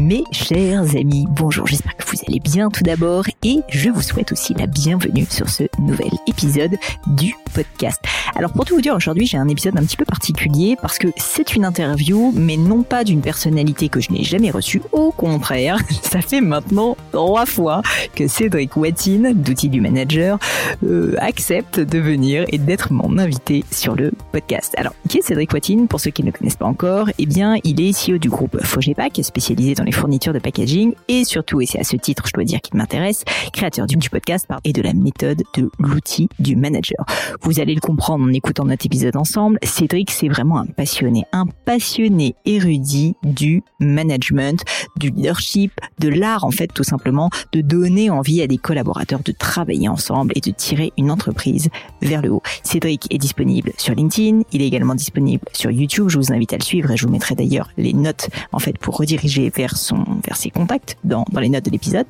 Mes chers amis, bonjour, j'espère que vous allez bien tout d'abord et je vous souhaite aussi la bienvenue sur ce nouvel épisode du podcast. Alors pour tout vous dire, aujourd'hui j'ai un épisode un petit peu particulier parce que c'est une interview, mais non pas d'une personnalité que je n'ai jamais reçue, au contraire, ça fait maintenant trois fois que Cédric Watine, d'Outils du Manager, euh, accepte de venir et d'être mon invité sur le podcast. Alors, qui est Cédric Watine? Pour ceux qui ne connaissent pas encore, eh bien, il est CEO du groupe Fogepack, spécialisé les fournitures de packaging et surtout, et c'est à ce titre, je dois dire qu'il m'intéresse, créateur du, podcast et de la méthode de l'outil du manager. Vous allez le comprendre en écoutant notre épisode ensemble. Cédric, c'est vraiment un passionné, un passionné érudit du management, du leadership, de l'art en fait tout simplement, de donner envie à des collaborateurs de travailler ensemble et de tirer une entreprise vers le haut. Cédric est disponible sur LinkedIn, il est également disponible sur YouTube. Je vous invite à le suivre et je vous mettrai d'ailleurs les notes en fait pour rediriger vers son vers ses contacts dans dans les notes de l'épisode.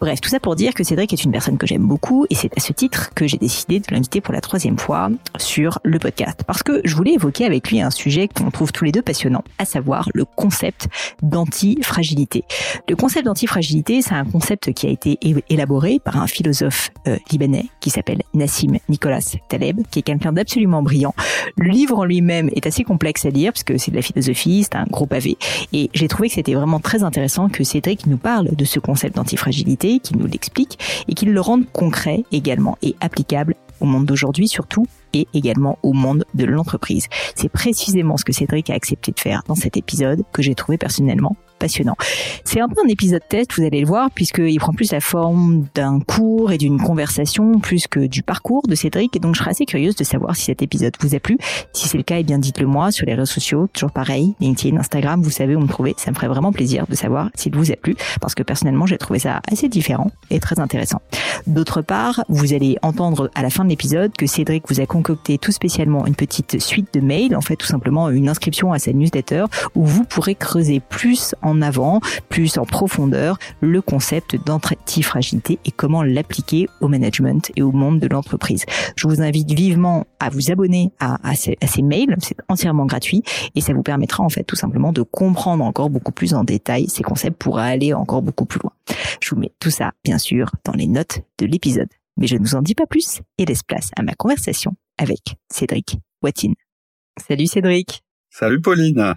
Bref, tout ça pour dire que Cédric est une personne que j'aime beaucoup et c'est à ce titre que j'ai décidé de l'inviter pour la troisième fois sur le podcast. Parce que je voulais évoquer avec lui un sujet qu'on trouve tous les deux passionnant, à savoir le concept d'antifragilité. Le concept d'antifragilité, c'est un concept qui a été élaboré par un philosophe euh, libanais qui s'appelle Nassim Nicolas Taleb, qui est quelqu'un d'absolument brillant. Le livre en lui-même est assez complexe à lire, parce que c'est de la philosophie, c'est un gros pavé. Et j'ai trouvé que c'était vraiment très intéressant que Cédric nous parle de ce concept d'antifragilité, qu'il nous l'explique, et qu'il le rende concret également et applicable au monde d'aujourd'hui surtout et également au monde de l'entreprise. C'est précisément ce que Cédric a accepté de faire dans cet épisode que j'ai trouvé personnellement C'est un peu un épisode test, vous allez le voir, puisqu'il prend plus la forme d'un cours et d'une conversation plus que du parcours de Cédric. Et donc, je serais assez curieuse de savoir si cet épisode vous a plu. Si c'est le cas, eh bien, dites-le moi sur les réseaux sociaux. Toujours pareil, LinkedIn, Instagram, vous savez où me trouver. Ça me ferait vraiment plaisir de savoir s'il vous a plu, parce que personnellement, j'ai trouvé ça assez différent et très intéressant. D'autre part, vous allez entendre à la fin de l'épisode que Cédric vous a concocté tout spécialement une petite suite de mails, en fait, tout simplement une inscription à sa newsletter où vous pourrez creuser plus en en avant, plus en profondeur, le concept d'antifragilité et comment l'appliquer au management et au monde de l'entreprise. Je vous invite vivement à vous abonner à, ces, à ces mails, c'est entièrement gratuit et ça vous permettra en fait tout simplement de comprendre encore beaucoup plus en détail ces concepts pour aller encore beaucoup plus loin. Je vous mets tout ça, bien sûr, dans les notes de l'épisode. Mais je ne vous en dis pas plus et laisse place à ma conversation avec Cédric Watine. Salut Cédric. Salut Pauline.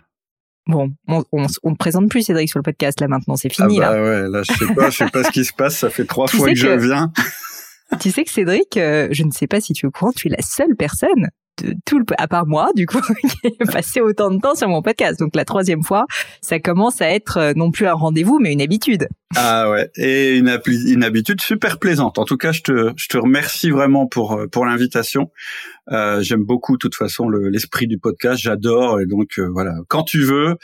Bon, on, on, on ne présente plus Cédric sur le podcast là maintenant, c'est fini ah bah là. Ouais, là je sais pas, je sais pas ce qui se passe, ça fait trois fois que, que, je viens. tu sais que Cédric, euh, je ne sais pas si tu es au courant, tu es la seule personne de tout le, à part moi, du coup, qui est passé autant de temps sur mon podcast. Donc la troisième fois, ça commence à être euh, non plus un rendez-vous, mais une habitude. Ah ouais, et une, une habitude super plaisante. En tout cas, je te, je te remercie vraiment pour euh, pour l'invitation. Euh, J'aime beaucoup, de toute façon, l'esprit du podcast. J'adore, et donc euh, voilà. Quand tu veux,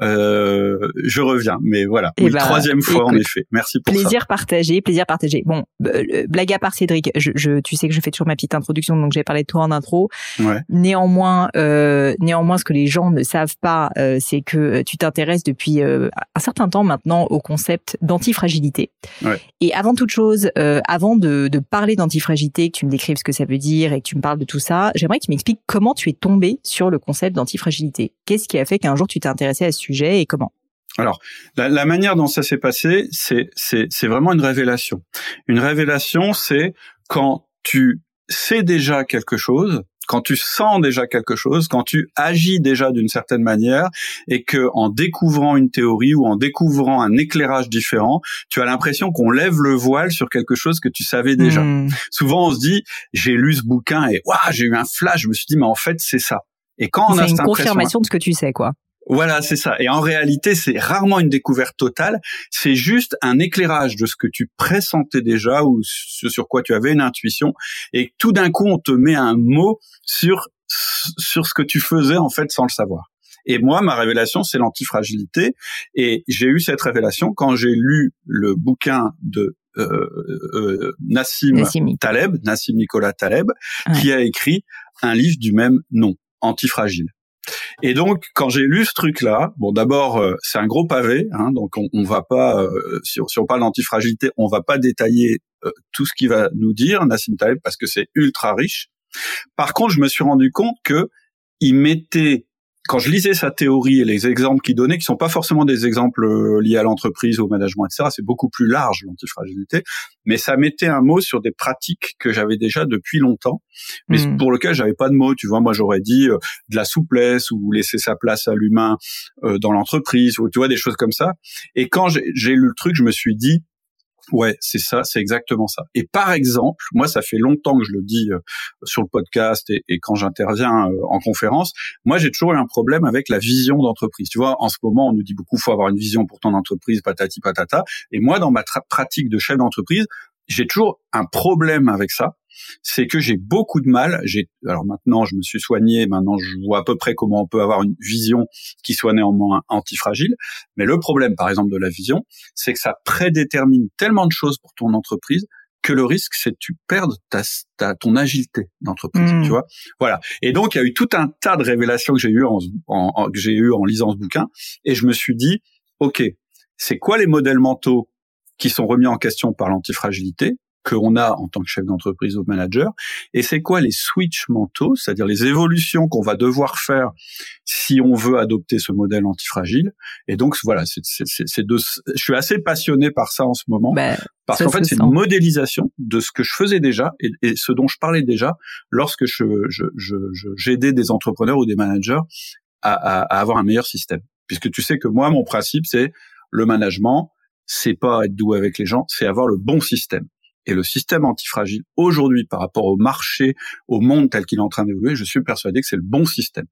euh, je reviens. Mais voilà, oui, bah, troisième fois écoute, en effet. Merci pour plaisir ça. partagé, plaisir partagé. Bon, blague à part, Cédric. Je, je, tu sais que je fais toujours ma petite introduction, donc j'ai parlé de toi en intro. Ouais. Néanmoins, euh, néanmoins, ce que les gens ne savent pas, euh, c'est que tu t'intéresses depuis euh, un certain temps maintenant au concept d'antifragilité. Ouais. Et avant toute chose, euh, avant de, de parler d'antifragilité, que tu me décrives ce que ça veut dire et que tu me parles de tout ça, j'aimerais que tu m'expliques comment tu es tombé sur le concept d'antifragilité. Qu'est-ce qui a fait qu'un jour tu t'es intéressé à ce sujet et comment? Alors, la, manière dont ça s'est passé, c'est vraiment une révélation. Une révélation, c'est quand tu sais déjà quelque chose, quand tu sens déjà quelque chose, quand tu agis déjà d'une certaine manière et que en découvrant une théorie ou en découvrant un éclairage différent, tu as l'impression qu'on lève le voile sur quelque chose que tu savais déjà. Hmm. Souvent on se dit j'ai lu ce bouquin et waouh, j'ai eu un flash, je me suis dit mais en fait c'est ça. Et quand on a une confirmation de ce que tu sais quoi. Voilà, c'est ça. Et en réalité, c'est rarement une découverte totale. C'est juste un éclairage de ce que tu pressentais déjà ou ce sur quoi tu avais une intuition. Et tout d'un coup, on te met un mot sur sur ce que tu faisais en fait sans le savoir. Et moi, ma révélation, c'est l'antifragilité. Et j'ai eu cette révélation quand j'ai lu le bouquin de euh, euh, Nassim, Taleb, Nassim Nicolas Taleb, qui a écrit un livre du même nom, Antifragile. Et donc, quand j'ai lu ce truc-là, bon, d'abord, euh, c'est un gros pavé, hein, donc on, on va pas, euh, si, on parle d'antifragilité, on va pas détailler euh, tout ce qu'il va nous dire Nassim Taleb parce que c'est ultra riche. Par contre, je me suis rendu compte que il mettait quand je lisais sa théorie et les exemples qu'il donnait, qui sont pas forcément des exemples euh, liés à l'entreprise, au management, etc., c'est beaucoup plus large l'antifragilité, mais ça mettait un mot sur des pratiques que j'avais déjà depuis longtemps, mais hmm. pour lequel j'avais pas de mots. Tu vois, moi j'aurais dit euh, de la souplesse ou laisser sa place à l'humain euh, dans l'entreprise, ou tu vois des choses comme ça. Et quand j'ai lu le truc, je me suis dit Ouais, c'est ça, c'est exactement ça. Et par exemple, moi, ça fait longtemps que je le dis euh, sur le podcast et, et quand j'interviens euh, en conférence, moi, j'ai toujours eu un problème avec la vision d'entreprise. Tu vois, en ce moment, on nous dit beaucoup, faut avoir une vision pour ton entreprise, patati patata. Et moi, dans ma pratique de chef d'entreprise, j'ai toujours un problème avec ça c'est que j'ai beaucoup de mal. J'ai alors maintenant je me suis soigné, maintenant je vois à peu près comment on peut avoir une vision qui soit néanmoins antifragile. Mais le problème, par exemple, de la vision, c'est que ça prédétermine tellement de choses pour ton entreprise que le risque, c'est que tu perdes ta, ton agilité d'entreprise, mmh. tu vois. Voilà. Et donc, il y a eu tout un tas de révélations que j'ai eu en, en, que j'ai eu en lisant ce bouquin, et je me suis dit, ok, c'est quoi les modèles mentaux qui sont remis en question par l'antifragilité? Qu'on a en tant que chef d'entreprise ou manager, et c'est quoi les switch mentaux, c'est-à-dire les évolutions qu'on va devoir faire si on veut adopter ce modèle antifragile? Et donc voilà, c'est, je suis assez passionné par ça en ce moment, bah, parce qu'en fait c'est une modélisation de ce que je faisais déjà et, ce dont je parlais déjà lorsque je, je, je, j'aidais des entrepreneurs ou des managers à, à, à avoir un meilleur système. Puisque tu sais que moi, mon principe, c'est le management, c'est pas être doux avec les gens, c'est avoir le bon système. Et le système antifragile, aujourd'hui, par rapport au marché, au monde tel qu'il est en train d'évoluer, je suis persuadé que c'est le bon système.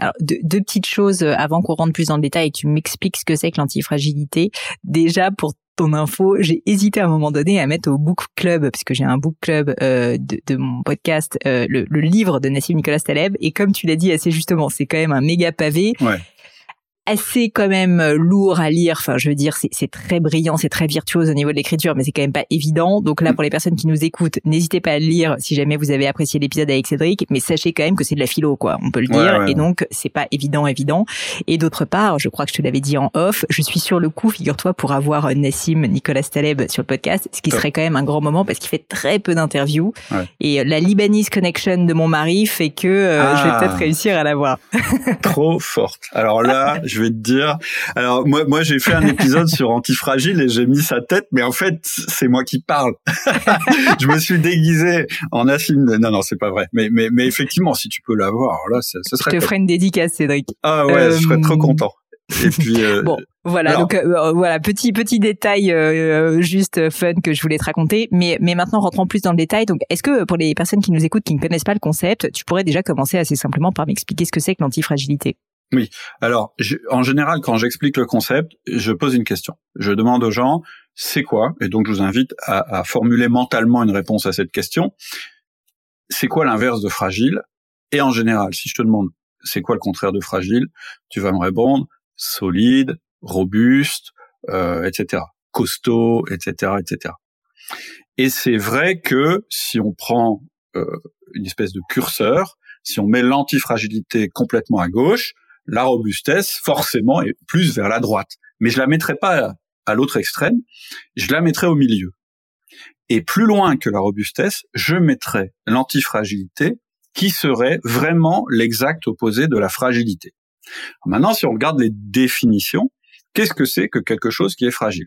Alors, deux, petites choses euh, avant qu'on rentre plus dans le détail et que tu m'expliques ce que c'est que l'antifragilité. Déjà, pour ton info, j'ai hésité à un moment donné à mettre au book club, puisque j'ai un book club euh, de, mon podcast, euh, le, livre de Nassim Nicolas Taleb. Et comme tu l'as dit assez justement, c'est quand même un méga pavé. Ouais assez quand même euh, lourd à lire. Enfin, je veux dire, c'est très brillant, c'est très virtuose au niveau de l'écriture, mais c'est quand même pas évident. Donc là, mm. pour les personnes qui nous écoutent, n'hésitez pas à le lire si jamais vous avez apprécié l'épisode avec Cédric, mais sachez quand même que c'est de la philo, quoi. On peut le dire. et donc, c'est pas évident, évident. Et d'autre part, je crois que je te l'avais dit en off, je suis sur le coup, figure-toi, pour avoir euh, Nassim Nicolas Taleb sur le podcast, ce qui serait quand même un grand moment parce qu'il fait très peu d'interviews. Et euh, la Libanese connection de mon mari fait que je vais ah. peut-être réussir à l'avoir. Trop forte. Alors là, je vais te dire. Alors moi, moi j'ai fait un épisode sur Antifragile et j'ai mis sa tête, mais en fait c'est moi qui parle. je me suis déguisé en Nassim. Non, non, c'est pas vrai. Mais, mais, mais effectivement, si tu peux l'avoir, là, ce, serait. Je te ferai une dédicace, Cédric. Ah ouais, je serais trop euh, content. Et puis euh, bon, voilà donc euh, voilà petit petit détail juste fun que je voulais te raconter, mais mais maintenant rentrons plus dans le détail. Donc est-ce que pour les personnes qui nous écoutent qui ne connaissent pas le concept, tu pourrais déjà commencer assez simplement par m'expliquer ce que c'est que l'antifragilité? Oui. Alors, en général, quand j'explique le concept, je pose une question. Je demande aux gens, c'est quoi? Et donc, je vous invite à, à, formuler mentalement une réponse à cette question. C'est quoi l'inverse de fragile? Et en général, si je te demande, c'est quoi le contraire de fragile? Tu vas me répondre solide, robuste, euh, etc. Costaud, etc., etc. Et c'est vrai que si on prend euh, une espèce de curseur, si on met l'antifragilité complètement à gauche, la robustesse, forcément, est plus vers la droite. Mais je la mettrai pas à l'autre extrême, je la mettrai au milieu. Et plus loin que la robustesse, je mettrai l'antifragilité, qui serait vraiment l'exact opposé de la fragilité. Maintenant, si on regarde les définitions, qu'est-ce que c'est que quelque chose qui est fragile?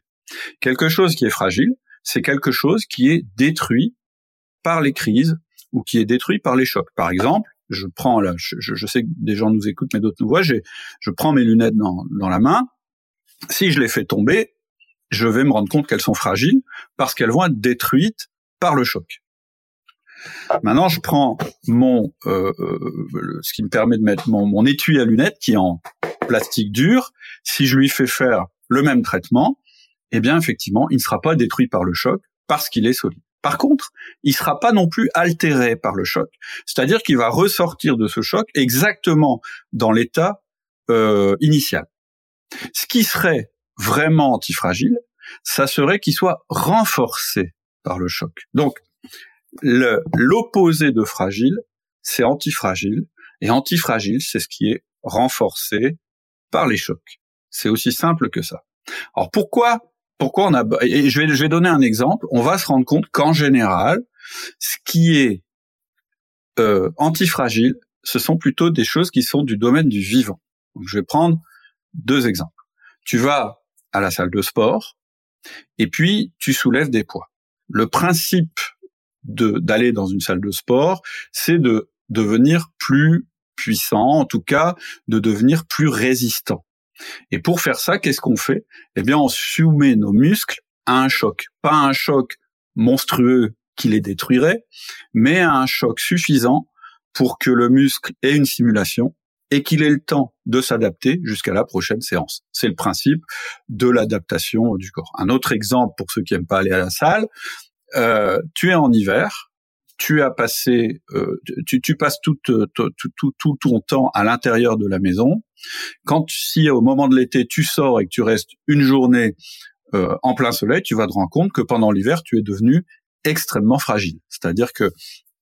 Quelque chose qui est fragile, c'est quelque chose qui est détruit par les crises ou qui est détruit par les chocs. Par exemple, je prends là, je, je sais que des gens nous écoutent, mais d'autres nous voient. Je prends mes lunettes dans, la main. Si je les fais tomber, je vais me rendre compte qu'elles sont fragiles parce qu'elles vont être détruites par le choc. Maintenant, je prends mon euh, euh, ce qui me permet de mettre mon étui à lunettes qui est en plastique dur. Si je lui fais faire le même traitement, eh bien effectivement, il ne sera pas détruit par le choc parce qu'il est solide. Par contre, il sera pas non plus altéré par le choc. C'est-à-dire qu'il va ressortir de ce choc exactement dans l'état euh, initial. Ce qui serait vraiment antifragile, ça serait qu'il soit renforcé par le choc. Donc, l'opposé de fragile, c'est antifragile, et antifragile, c'est ce qui est renforcé par les chocs. C'est aussi simple que ça. Alors pourquoi pourquoi on a et je vais je vais donner un exemple. On va se rendre compte qu'en général, ce qui est euh, antifragile, ce sont plutôt des choses qui sont du domaine du vivant. Je vais prendre deux exemples. Tu vas à la salle de sport et puis tu soulèves des poids. Le principe de d'aller dans une salle de sport, c'est de devenir plus puissant, en tout cas de devenir plus résistant. Et pour faire ça, qu'est-ce qu'on fait? Eh bien, on soumet nos muscles à un choc. Pas un choc monstrueux qui les détruirait, mais à un choc suffisant pour que le muscle ait une simulation et qu'il ait le temps de s'adapter jusqu'à la prochaine séance. C'est le principe de l'adaptation du corps. Un autre exemple pour ceux qui n'aiment pas aller à la salle, euh, tu es en hiver, tu as passé, euh, tu, tu, passes tout, tout, tout, tout, ton temps à l'intérieur de la maison. Quand si au moment de l'été tu sors et que tu restes une journée euh, en plein soleil, tu vas te rendre compte que pendant l'hiver tu es devenu extrêmement fragile. C'est-à-dire que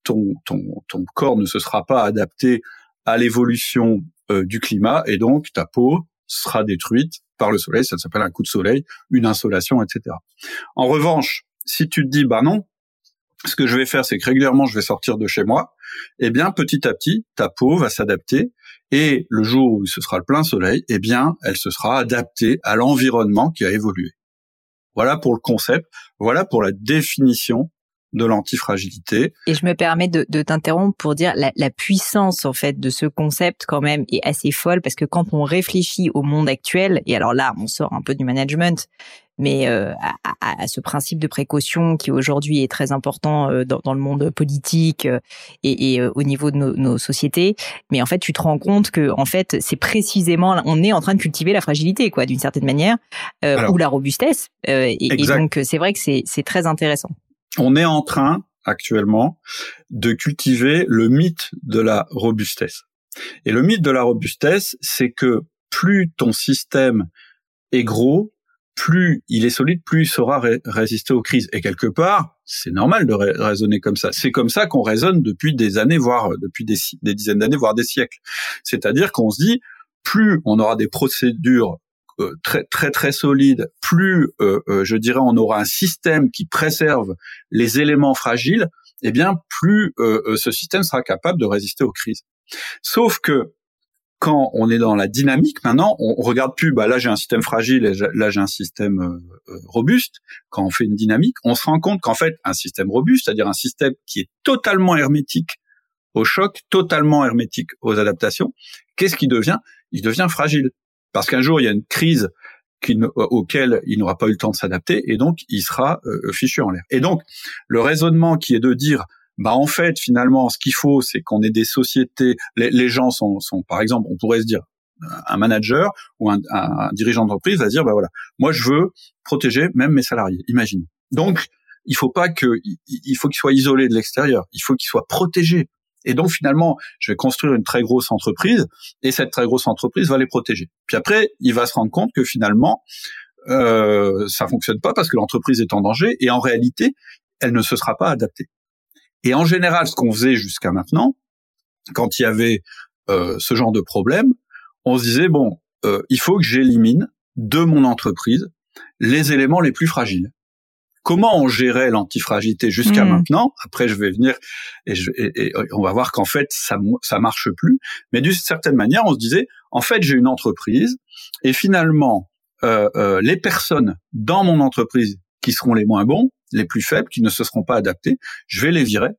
ton, ton, ton corps ne se sera pas adapté à l'évolution euh, du climat et donc ta peau sera détruite par le soleil. Ça s'appelle un coup de soleil, une insolation, etc. En revanche, si tu te dis bah non, ce que je vais faire, c'est que régulièrement, je vais sortir de chez moi. Eh bien, petit à petit, ta peau va s'adapter et le jour où ce sera le plein soleil, eh bien, elle se sera adaptée à l'environnement qui a évolué. Voilà pour le concept. Voilà pour la définition de l'antifragilité. Et je me permets de, t'interrompre pour dire la, la, puissance en fait de ce concept quand même est assez folle parce que quand on réfléchit au monde actuel et alors là on sort un peu du management mais euh, à, à, ce principe de précaution qui aujourd'hui est très important euh, dans, dans, le monde politique euh, et, et au niveau de nos, nos, sociétés. Mais en fait, tu te rends compte que en fait, c'est précisément on est en train de cultiver la fragilité, quoi, d'une certaine manière, ou la robustesse. Et, et, donc, c'est vrai que c'est très intéressant. On est en train actuellement de cultiver le mythe de la robustesse. Et le mythe de la robustesse, c'est que plus ton système est gros, plus il est solide, plus il saura résister aux crises. Et quelque part, c'est normal de raisonner comme ça. C'est comme ça qu'on raisonne depuis des années, voire euh, depuis des, dizaines d'années, voire des siècles. C'est-à-dire qu'on se dit, plus on aura des procédures euh, très très très solides, plus euh, je dirais on aura un système qui préserve les éléments fragiles, eh bien plus ce système sera capable de résister aux crises. Sauf que quand on est dans la dynamique, maintenant, on, regarde plus, bah là j'ai un système fragile et là j'ai un système euh, euh, robuste. Quand on fait une dynamique, on se rend compte qu'en fait, un système robuste, c'est-à-dire un système qui est totalement hermétique au choc, totalement hermétique aux adaptations, qu'est-ce qui devient? Il devient fragile. Parce qu'un jour, il y a une crise auquel il n'aura pas eu le temps de s'adapter et donc il sera euh, fichu en l'air. Et donc, le raisonnement qui est de dire bah en fait finalement ce qu'il faut c'est qu'on ait des sociétés. Les, gens sont, sont par exemple on pourrait se dire un manager ou un, dirigeant d'entreprise va dire bah voilà moi je veux protéger même mes salariés imagine. Donc il faut pas que il faut qu'il soit isolé de l'extérieur. Il faut qu'il soit protégé et donc finalement je vais construire une très grosse entreprise et cette très grosse entreprise va les protéger. Puis après il va se rendre compte que finalement euh, ça fonctionne pas parce que l'entreprise est en danger et en réalité elle ne se sera pas adaptée et en général, ce qu'on faisait jusqu'à maintenant, quand il y avait euh, ce genre de problème, on se disait bon, euh, il faut que j'élimine de mon entreprise les éléments les plus fragiles. Comment on gérait l'antifragilité jusqu'à hmm. maintenant? Après, je vais venir et, je, et, on va voir qu'en fait, ça ça marche plus. Mais d'une certaine manière, on se disait en fait, j'ai une entreprise et finalement, euh, euh, les personnes dans mon entreprise qui seront les moins bons, les plus faibles, qui ne se seront pas adaptés, je vais les virer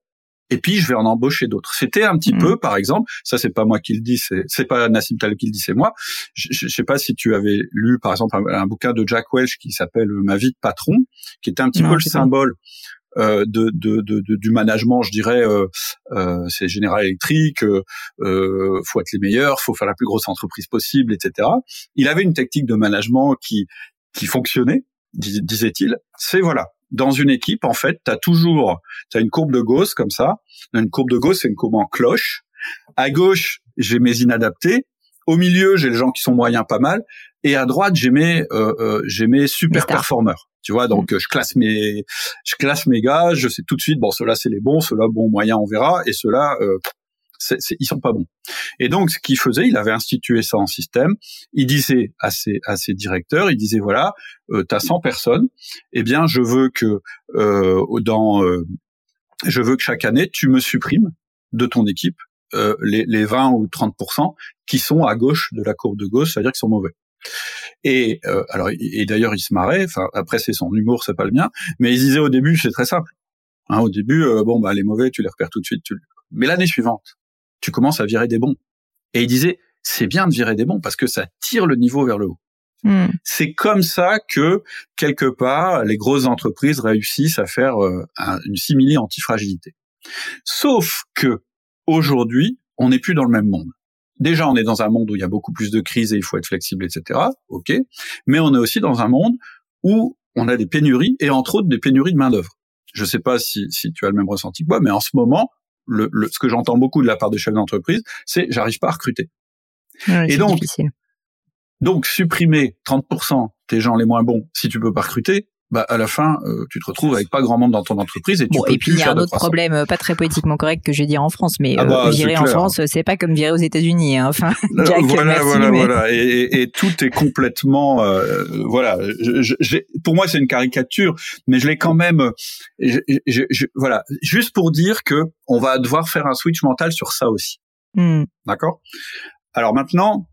et puis je vais en embaucher d'autres. C'était un petit Mm. peu, par exemple, ça c'est pas moi qui le dis, c'est c'est pas Nassim Taleb qui le dit, c'est moi. Je, je, je sais pas si tu avais lu, par exemple, un, un bouquin de Jack Welch qui s'appelle Ma vie de patron, qui était un petit Non, peu le symbole. euh, de, de, de, de- du management, je dirais, euh, euh, c'est General Electric, euh, euh, faut être les meilleurs, faut faire la plus grosse entreprise possible, etc. Il avait une technique de management qui qui fonctionnait, dis- disait-il. C'est voilà, dans une équipe, en fait, tu as toujours, as une courbe de Gauss comme ça. Une courbe de Gauss, c'est une courbe en cloche. À gauche, j'ai mes inadaptés. Au milieu, j'ai les gens qui sont moyens, pas mal. Et à droite, j'ai mes, euh, euh, j'ai mes super performeurs. Tu vois, donc euh, je classe mes, je classe mes gars. Je sais tout de suite, bon, ceux-là c'est les bons, ceux-là bon moyen, on verra. Et ceux-là, euh, c'est, c'est- ils sont pas bons. Et donc, ce qu'il faisait, il avait institué ça en système. Il disait à ses, à ses directeurs, il disait voilà, euh, t'as 100 personnes, eh bien, je veux que euh, dans, euh, je veux que chaque année, tu me supprimes de ton équipe euh, les, les 20 ou 30% qui sont à gauche de la courbe de gauche, c'est-à-dire qu'ils sont mauvais. Et euh, alors, et d'ailleurs, il se marrait. Enfin, après, c'est son humour, c'est pas le mien. Mais il disait au début, c'est très simple. Hein, au début, euh, bon, bah les mauvais, tu les repères tout de suite. tu- Mais l'année suivante, tu commences à virer des bons. Et il disait, c'est bien de virer des bons parce que ça tire le niveau vers le haut. Hmm. C'est comme ça que quelque part les grosses entreprises réussissent à faire euh, un- une simili antifragilité. Sauf que aujourd'hui, on n'est plus dans le même monde. Déjà, on est dans un monde où il y a beaucoup plus de crises et il faut être flexible, etc. Ok, mais on est aussi dans un monde où on a des pénuries et entre autres des pénuries de main d'œuvre. Je ne sais pas si, si tu as le même ressenti que moi, mais en ce moment, le, le- ce que j'entends beaucoup de la part des chefs d'entreprise, c'est j'arrive pas à recruter. Ouais, Et donc, difficile. Donc, supprimer 30% des gens les moins bons si tu peux pas recruter, bah, à la fin, euh, tu te retrouves avec pas grand monde dans ton entreprise et tu Bon, peux et puis il y a un autre problème, euh, pas très poétiquement correct que je vais dire en France, mais Ah euh, bah, virer c'est en clair. France, c'est pas comme virer aux États-Unis. Hein. Enfin, Euh, Jack, voilà, merci, voilà, mais- voilà, et, et- et tout est complètement, euh, voilà. Je- je- pour moi, c'est une caricature, mais je l'ai quand même. euh, je- je- je- voilà, juste pour dire que on va devoir faire un switch mental sur ça aussi. Hmm. D'accord? Alors maintenant,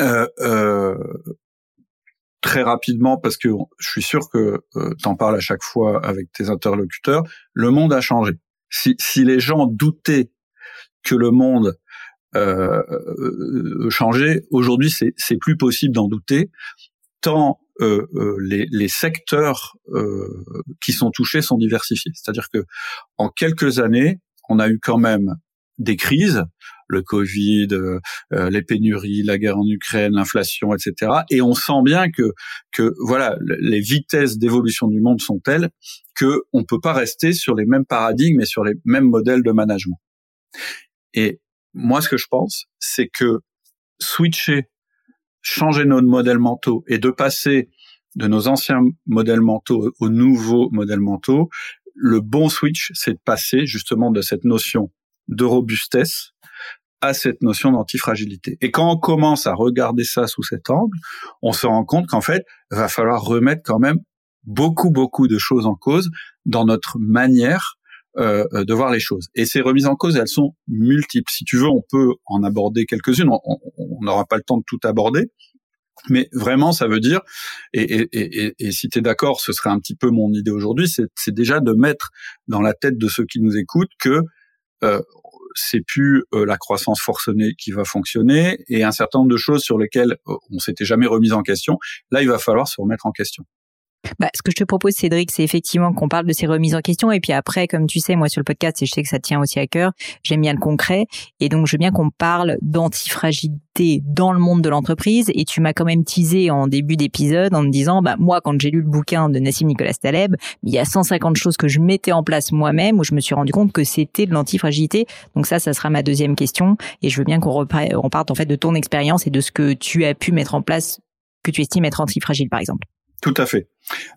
euh, euh, très rapidement, parce que je suis sûr que euh, t'en parles à chaque fois avec tes interlocuteurs, le monde a changé. Si, les gens doutaient que le monde euh, euh, changeait, aujourd'hui c'est plus possible d'en douter, tant euh, les, les secteurs qui sont touchés sont diversifiés. C'est-à-dire que en quelques années, on a eu quand même des crises, le Covid, euh, euh, les pénuries, la guerre en Ukraine, l'inflation, etc. Et on sent bien que que voilà, le- les vitesses d'évolution du monde sont telles que on peut pas rester sur les mêmes paradigmes et sur les mêmes modèles de management. Et moi, ce que je pense, c'est que switcher, changer nos modèles mentaux et de passer de nos anciens modèles mentaux aux nouveaux modèles mentaux, le bon switch, c'est de passer justement de cette notion de robustesse à cette notion d'antifragilité. Et quand on commence à regarder ça sous cet angle, on se rend compte qu'en fait, va falloir remettre quand même beaucoup, beaucoup de choses en cause dans notre manière euh, de voir les choses. Et ces remises en cause, elles sont multiples. Si tu veux, on peut en aborder quelques-unes. On- n'aura pas le temps de tout aborder. Mais vraiment, ça veut dire, et, si tu es d'accord, ce serait un petit peu mon idée aujourd'hui, c'est déjà de mettre dans la tête de ceux qui nous écoutent que euh, c'est plus euh, la croissance forcenée qui va fonctionner et un certain nombre de choses sur lesquelles euh, on s'était jamais remis en question. Là, il va falloir se remettre en question. Bah, ce que je te propose, Cédric, c'est effectivement qu'on parle de ces remises en question. Et puis après, comme tu sais, moi sur le podcast, et je sais que ça tient aussi à cœur, j'aime bien le concret. Et donc, je veux bien qu'on parle d'antifragilité dans le monde de l'entreprise. Et tu m'as quand même teasé en début d'épisode en me disant, bah, moi, quand j'ai lu le bouquin de Nassim Nicolas Taleb, il y a 150 choses que je mettais en place moi-même où je me suis rendu compte que c'était de l'antifragilité. Donc ça, ça sera ma deuxième question. Et je veux bien qu'on repre- on parte en fait de ton expérience et de ce que tu as pu mettre en place que tu estimes être antifragile, par exemple. Tout à fait.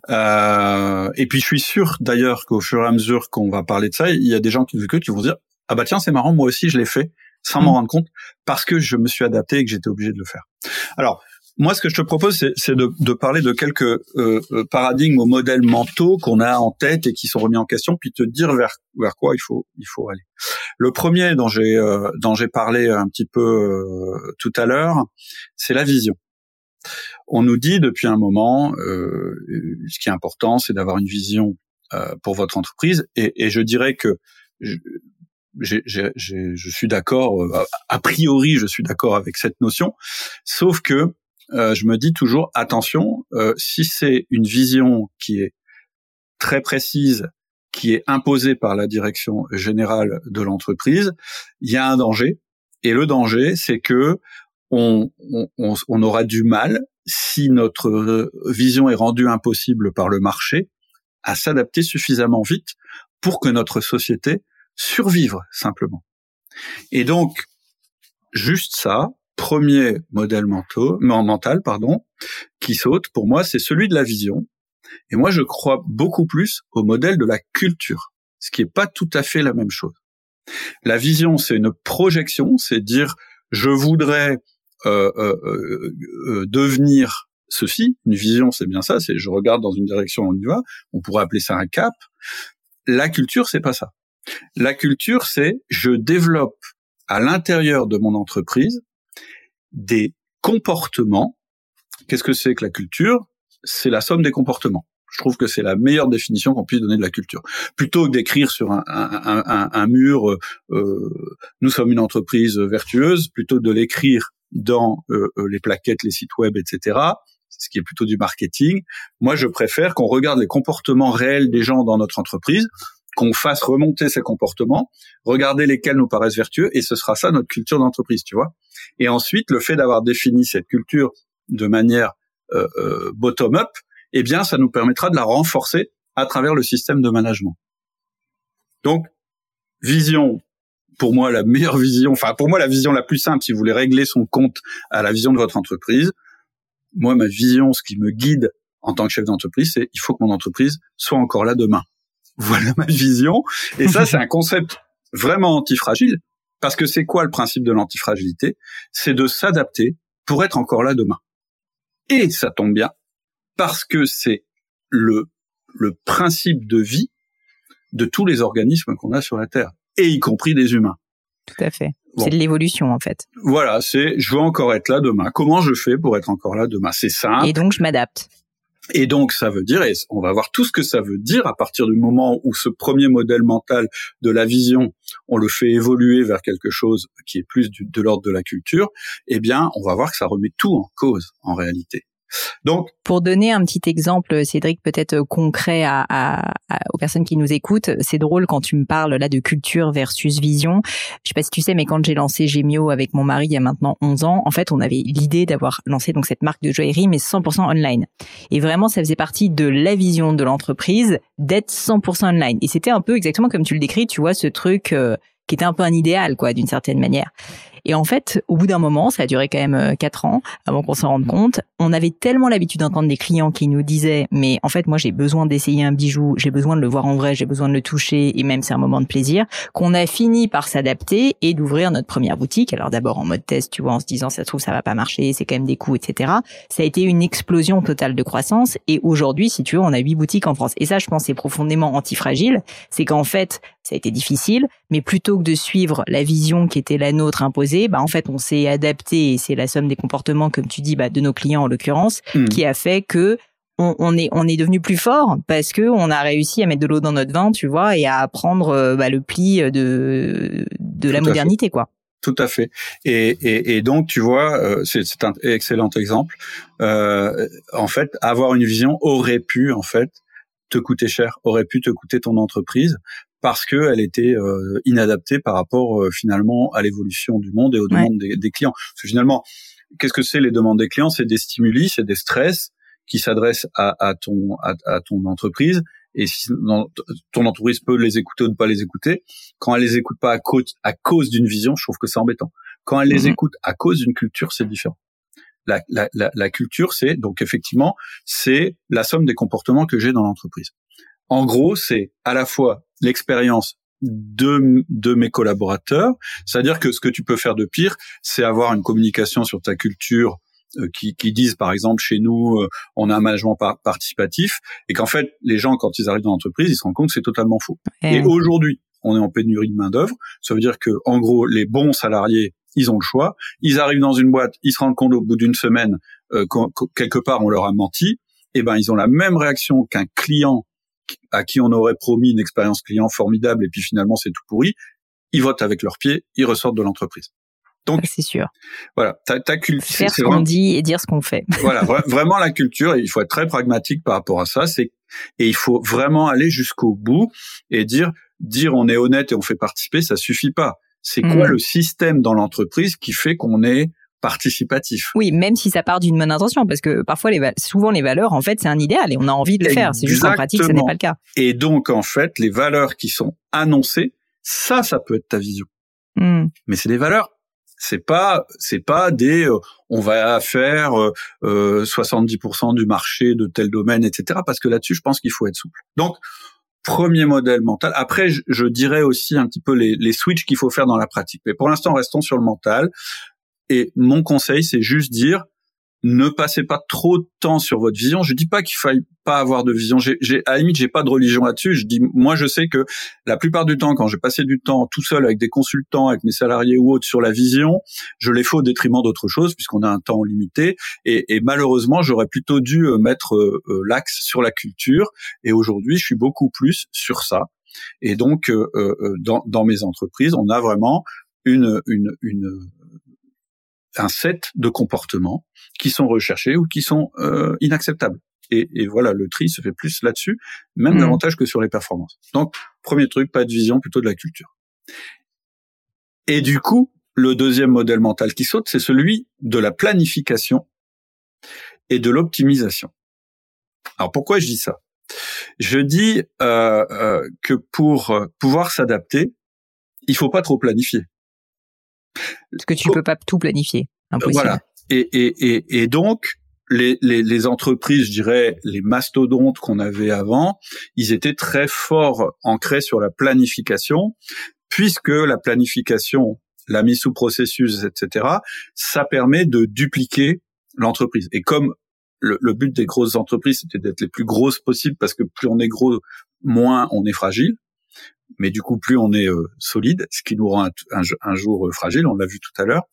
Euh, et puis je suis sûr d'ailleurs qu'au fur et à mesure qu'on va parler de ça, il y a des gens qui qui vont dire ah bah tiens c'est marrant moi aussi je l'ai fait sans m'en Mm. rendre compte parce que je me suis adapté et que j'étais obligé de le faire. Alors moi ce que je te propose c'est, c'est de, de parler de quelques euh, euh, paradigmes ou modèles mentaux qu'on a en tête et qui sont remis en question puis te dire vers vers quoi il faut il faut aller. Le premier dont j'ai euh, dont j'ai parlé un petit peu euh, tout à l'heure c'est la vision. On nous dit depuis un moment, euh, ce qui est important, c'est d'avoir une vision euh, pour votre entreprise. Et, et je dirais que je- je suis d'accord, euh, a priori, je suis d'accord avec cette notion, sauf que euh, je me dis toujours attention, euh, si c'est une vision qui est très précise, qui est imposée par la direction générale de l'entreprise, il y a un danger. Et le danger, c'est que on, aura du mal, si notre vision est rendue impossible par le marché, à s'adapter suffisamment vite pour que notre société survive simplement. Et donc, juste ça, premier modèle mental, pardon, qui saute, pour moi, c'est celui de la vision. Et moi, je crois beaucoup plus au modèle de la culture, ce qui n'est pas tout à fait la même chose. La vision, c'est une projection, c'est dire je voudrais euh, euh, euh, devenir ceci. Une vision, c'est bien ça, c'est je regarde dans une direction, on y va. On pourrait appeler ça un cap. La culture, c'est pas ça. La culture, c'est je développe à l'intérieur de mon entreprise des comportements. Qu'est-ce que c'est que la culture? C'est la somme des comportements. Je trouve que c'est la meilleure définition qu'on puisse donner de la culture. Plutôt que d'écrire sur un, un, mur euh, euh, nous sommes une entreprise vertueuse », plutôt que de l'écrire dans euh, les plaquettes, les sites web, etc., ce qui est plutôt du marketing, moi je préfère qu'on regarde les comportements réels des gens dans notre entreprise, qu'on fasse remonter ces comportements, regarder lesquels nous paraissent vertueux, et ce sera ça notre culture d'entreprise, tu vois. Et ensuite, le fait d'avoir défini cette culture de manière euh, euh, bottom-up, eh bien, ça nous permettra de la renforcer à travers le système de management. Donc, vision, pour moi, la meilleure vision, enfin, pour moi, la vision la plus simple, si vous voulez régler son compte à la vision de votre entreprise, moi, ma vision, ce qui me guide en tant que chef d'entreprise, c'est il faut que mon entreprise soit encore là demain. Voilà ma vision. Et ça, c'est un concept vraiment antifragile. Parce que c'est quoi le principe de l'antifragilité? C'est de s'adapter pour être encore là demain. Et ça tombe bien, parce que c'est le, le principe de vie de tous les organismes qu'on a sur la Terre, et y compris des humains. Tout à fait. C'est de l'évolution en fait. Voilà, c'est je veux encore être là demain. Comment je fais pour être encore là demain? C'est simple. Et donc je m'adapte. Et donc, ça veut dire, et on va voir tout ce que ça veut dire à partir du moment où ce premier modèle mental de la vision, on le fait évoluer vers quelque chose qui est plus de l'ordre de la culture, eh bien, on va voir que ça remet tout en cause, en réalité. Donc, pour donner un petit exemple, Cédric, peut-être concret à, à, aux personnes qui nous écoutent, c'est drôle quand tu me parles là de culture versus vision. Je sais pas si tu sais, mais quand j'ai lancé Gemio avec mon mari il y a maintenant 11 ans, en fait, on avait l'idée d'avoir lancé donc cette marque de joaillerie, mais 100% online. Et vraiment, ça faisait partie de la vision de l'entreprise d'être 100% online. Et c'était un peu exactement comme tu le décris, tu vois, ce truc euh, qui était un peu un idéal, quoi, d'une certaine manière. Et en fait, au bout d'un moment, ça a duré quand même euh, quatre ans avant qu'on s'en rende compte. On avait tellement l'habitude d'entendre des clients qui nous disaient, mais en fait, moi, j'ai besoin d'essayer un bijou, j'ai besoin de le voir en vrai, j'ai besoin de le toucher, et même c'est un moment de plaisir, qu'on a fini par s'adapter et d'ouvrir notre première boutique. Alors d'abord en mode test, tu vois, en se disant, ça se trouve, ça va pas marcher, c'est quand même des coûts, etc. Ça a été une explosion totale de croissance. Et aujourd'hui, si tu veux, on a huit boutiques en France. Et ça, je pense, c'est profondément antifragile. C'est qu'en fait, ça a été difficile, mais plutôt que de suivre la vision qui était la nôtre imposée, bah en fait on s'est adapté et c'est la somme des comportements, comme tu dis, bah, de nos clients en l'occurrence, hmm. qui a fait que on, est on est devenu plus fort parce que on a réussi à mettre de l'eau dans notre vin, tu vois, et à apprendre euh, bah, le pli de de la modernité, quoi. Tout à fait. Et, et, donc, tu vois, euh, c'est un excellent exemple. Euh, en fait, avoir une vision aurait pu, en fait, te coûter cher, aurait pu te coûter ton entreprise, parce qu'elle était euh, inadaptée par rapport euh, finalement à l'évolution du monde et aux demandes des, clients. Parce que finalement, qu'est-ce que c'est les demandes des clients? C'est des stimuli, c'est des stress qui s'adressent à, à, ton à, ton entreprise. Et si ton entreprise peut les écouter ou ne pas les écouter, quand elle les écoute pas à cause à cause d'une vision, je trouve que c'est embêtant. Quand elle les mhm. écoute à cause d'une culture, c'est différent. La, la, la, la culture, c'est donc effectivement, c'est la somme des comportements que j'ai dans l'entreprise. En gros, c'est à la fois l'expérience de, de mes collaborateurs, c'est-à-dire que ce que tu peux faire de pire, c'est avoir une communication sur ta culture euh, qui, qui, disent par exemple chez nous euh, on a un management participatif et qu'en fait les gens quand ils arrivent dans l'entreprise ils se rendent compte que c'est totalement faux. Et aujourd'hui on est en pénurie de main d'œuvre, ça veut dire que en gros les bons salariés ils ont le choix, ils arrivent dans une boîte, ils se rendent compte au bout d'une semaine euh, quelque part on leur a menti, et eh ben ils ont la même réaction qu'un client à qui on aurait promis une expérience client formidable et puis finalement c'est tout pourri, ils votent avec leurs pieds, ils ressortent de l'entreprise. Donc, c'est sûr. Voilà, ta, ta culture. Faire ce qu'on dit et dire ce qu'on fait. voilà, vraiment la culture. Il faut être très pragmatique par rapport à ça. C'est et il faut vraiment aller jusqu'au bout et dire dire on est honnête et on fait participer, ça suffit pas. C'est quoi mm. le système dans l'entreprise qui fait qu'on est participatif. Oui, même si ça part d'une bonne intention, parce que parfois, les souvent les valeurs, en fait, c'est un idéal et on a envie de le faire. C'est juste qu'en pratique, ce n'est pas le cas. Et donc, en fait, les valeurs qui sont annoncées, ça, ça peut être ta vision. Mm. Mais c'est des valeurs c'est pas c'est pas des euh, on va faire euh, 70% euh, du marché de tel domaine etc parce que là-dessus je pense qu'il faut être souple donc premier modèle mental après je, dirais aussi un petit peu les, les switches qu'il faut faire dans la pratique mais pour l'instant restons sur le mental et mon conseil c'est juste dire ne passez pas trop de temps sur votre vision. Je dis pas qu'il faille pas avoir de vision. J'ai, à la limite, j'ai pas de religion là-dessus. Je dis, moi, je sais que la plupart du temps, quand j'ai passé du temps tout seul avec des consultants, avec mes salariés ou autres sur la vision, je l'ai fait au détriment d'autres choses puisqu'on a un temps limité. Et, malheureusement, j'aurais plutôt dû euh, mettre euh, euh, l'axe sur la culture. Et aujourd'hui, je suis beaucoup plus sur ça. Et donc, dans, dans mes entreprises, on a vraiment une, une, une un set de comportements qui sont recherchés ou qui sont euh, inacceptables. Et, et, voilà, le tri se fait plus là-dessus, même mmh. davantage que sur les performances. Donc, premier truc, pas de vision, plutôt de la culture. Et du coup, le deuxième modèle mental qui saute, c'est celui de la planification et de l'optimisation. Alors pourquoi je dis ça? Je dis euh, euh, que pour pouvoir s'adapter, il faut pas trop planifier. Parce que tu ne peux pas tout planifier. Impossible. Voilà. Et, et, et, et donc, les, les, les, entreprises, je dirais, les mastodontes qu'on avait avant, ils étaient très forts ancrés sur la planification, puisque la planification, la mise sous processus, etc., ça permet de dupliquer l'entreprise. Et comme le, le, but des grosses entreprises, c'était d'être les plus grosses possibles, parce que plus on est gros, moins on est fragile mais du coup plus on est euh, solide, ce qui nous rend un, jour euh, fragile, on l'a vu tout à l'heure.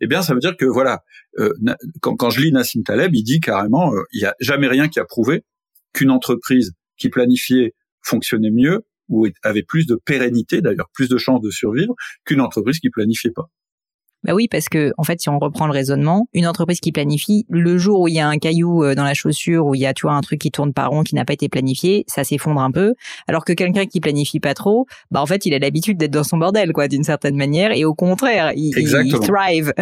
Eh bien, ça veut dire que voilà, euh, quand, quand, je lis Nassim Taleb, il dit carrément, il n'y a jamais rien qui a prouvé qu'une entreprise qui planifiait fonctionnait mieux ou avait plus de pérennité, d'ailleurs plus de chances de survivre qu'une entreprise qui planifiait pas. Bah oui, parce que en fait, si on reprend le raisonnement, une entreprise qui planifie, le jour où il y a un caillou euh, dans la chaussure, où il y a tu vois un truc qui tourne par rond qui n'a pas été planifié, ça s'effondre un peu. Alors que quelqu'un qui planifie pas trop, bah en fait, il a l'habitude d'être dans son bordel, quoi, d'une certaine manière, et au contraire, il, il thrive.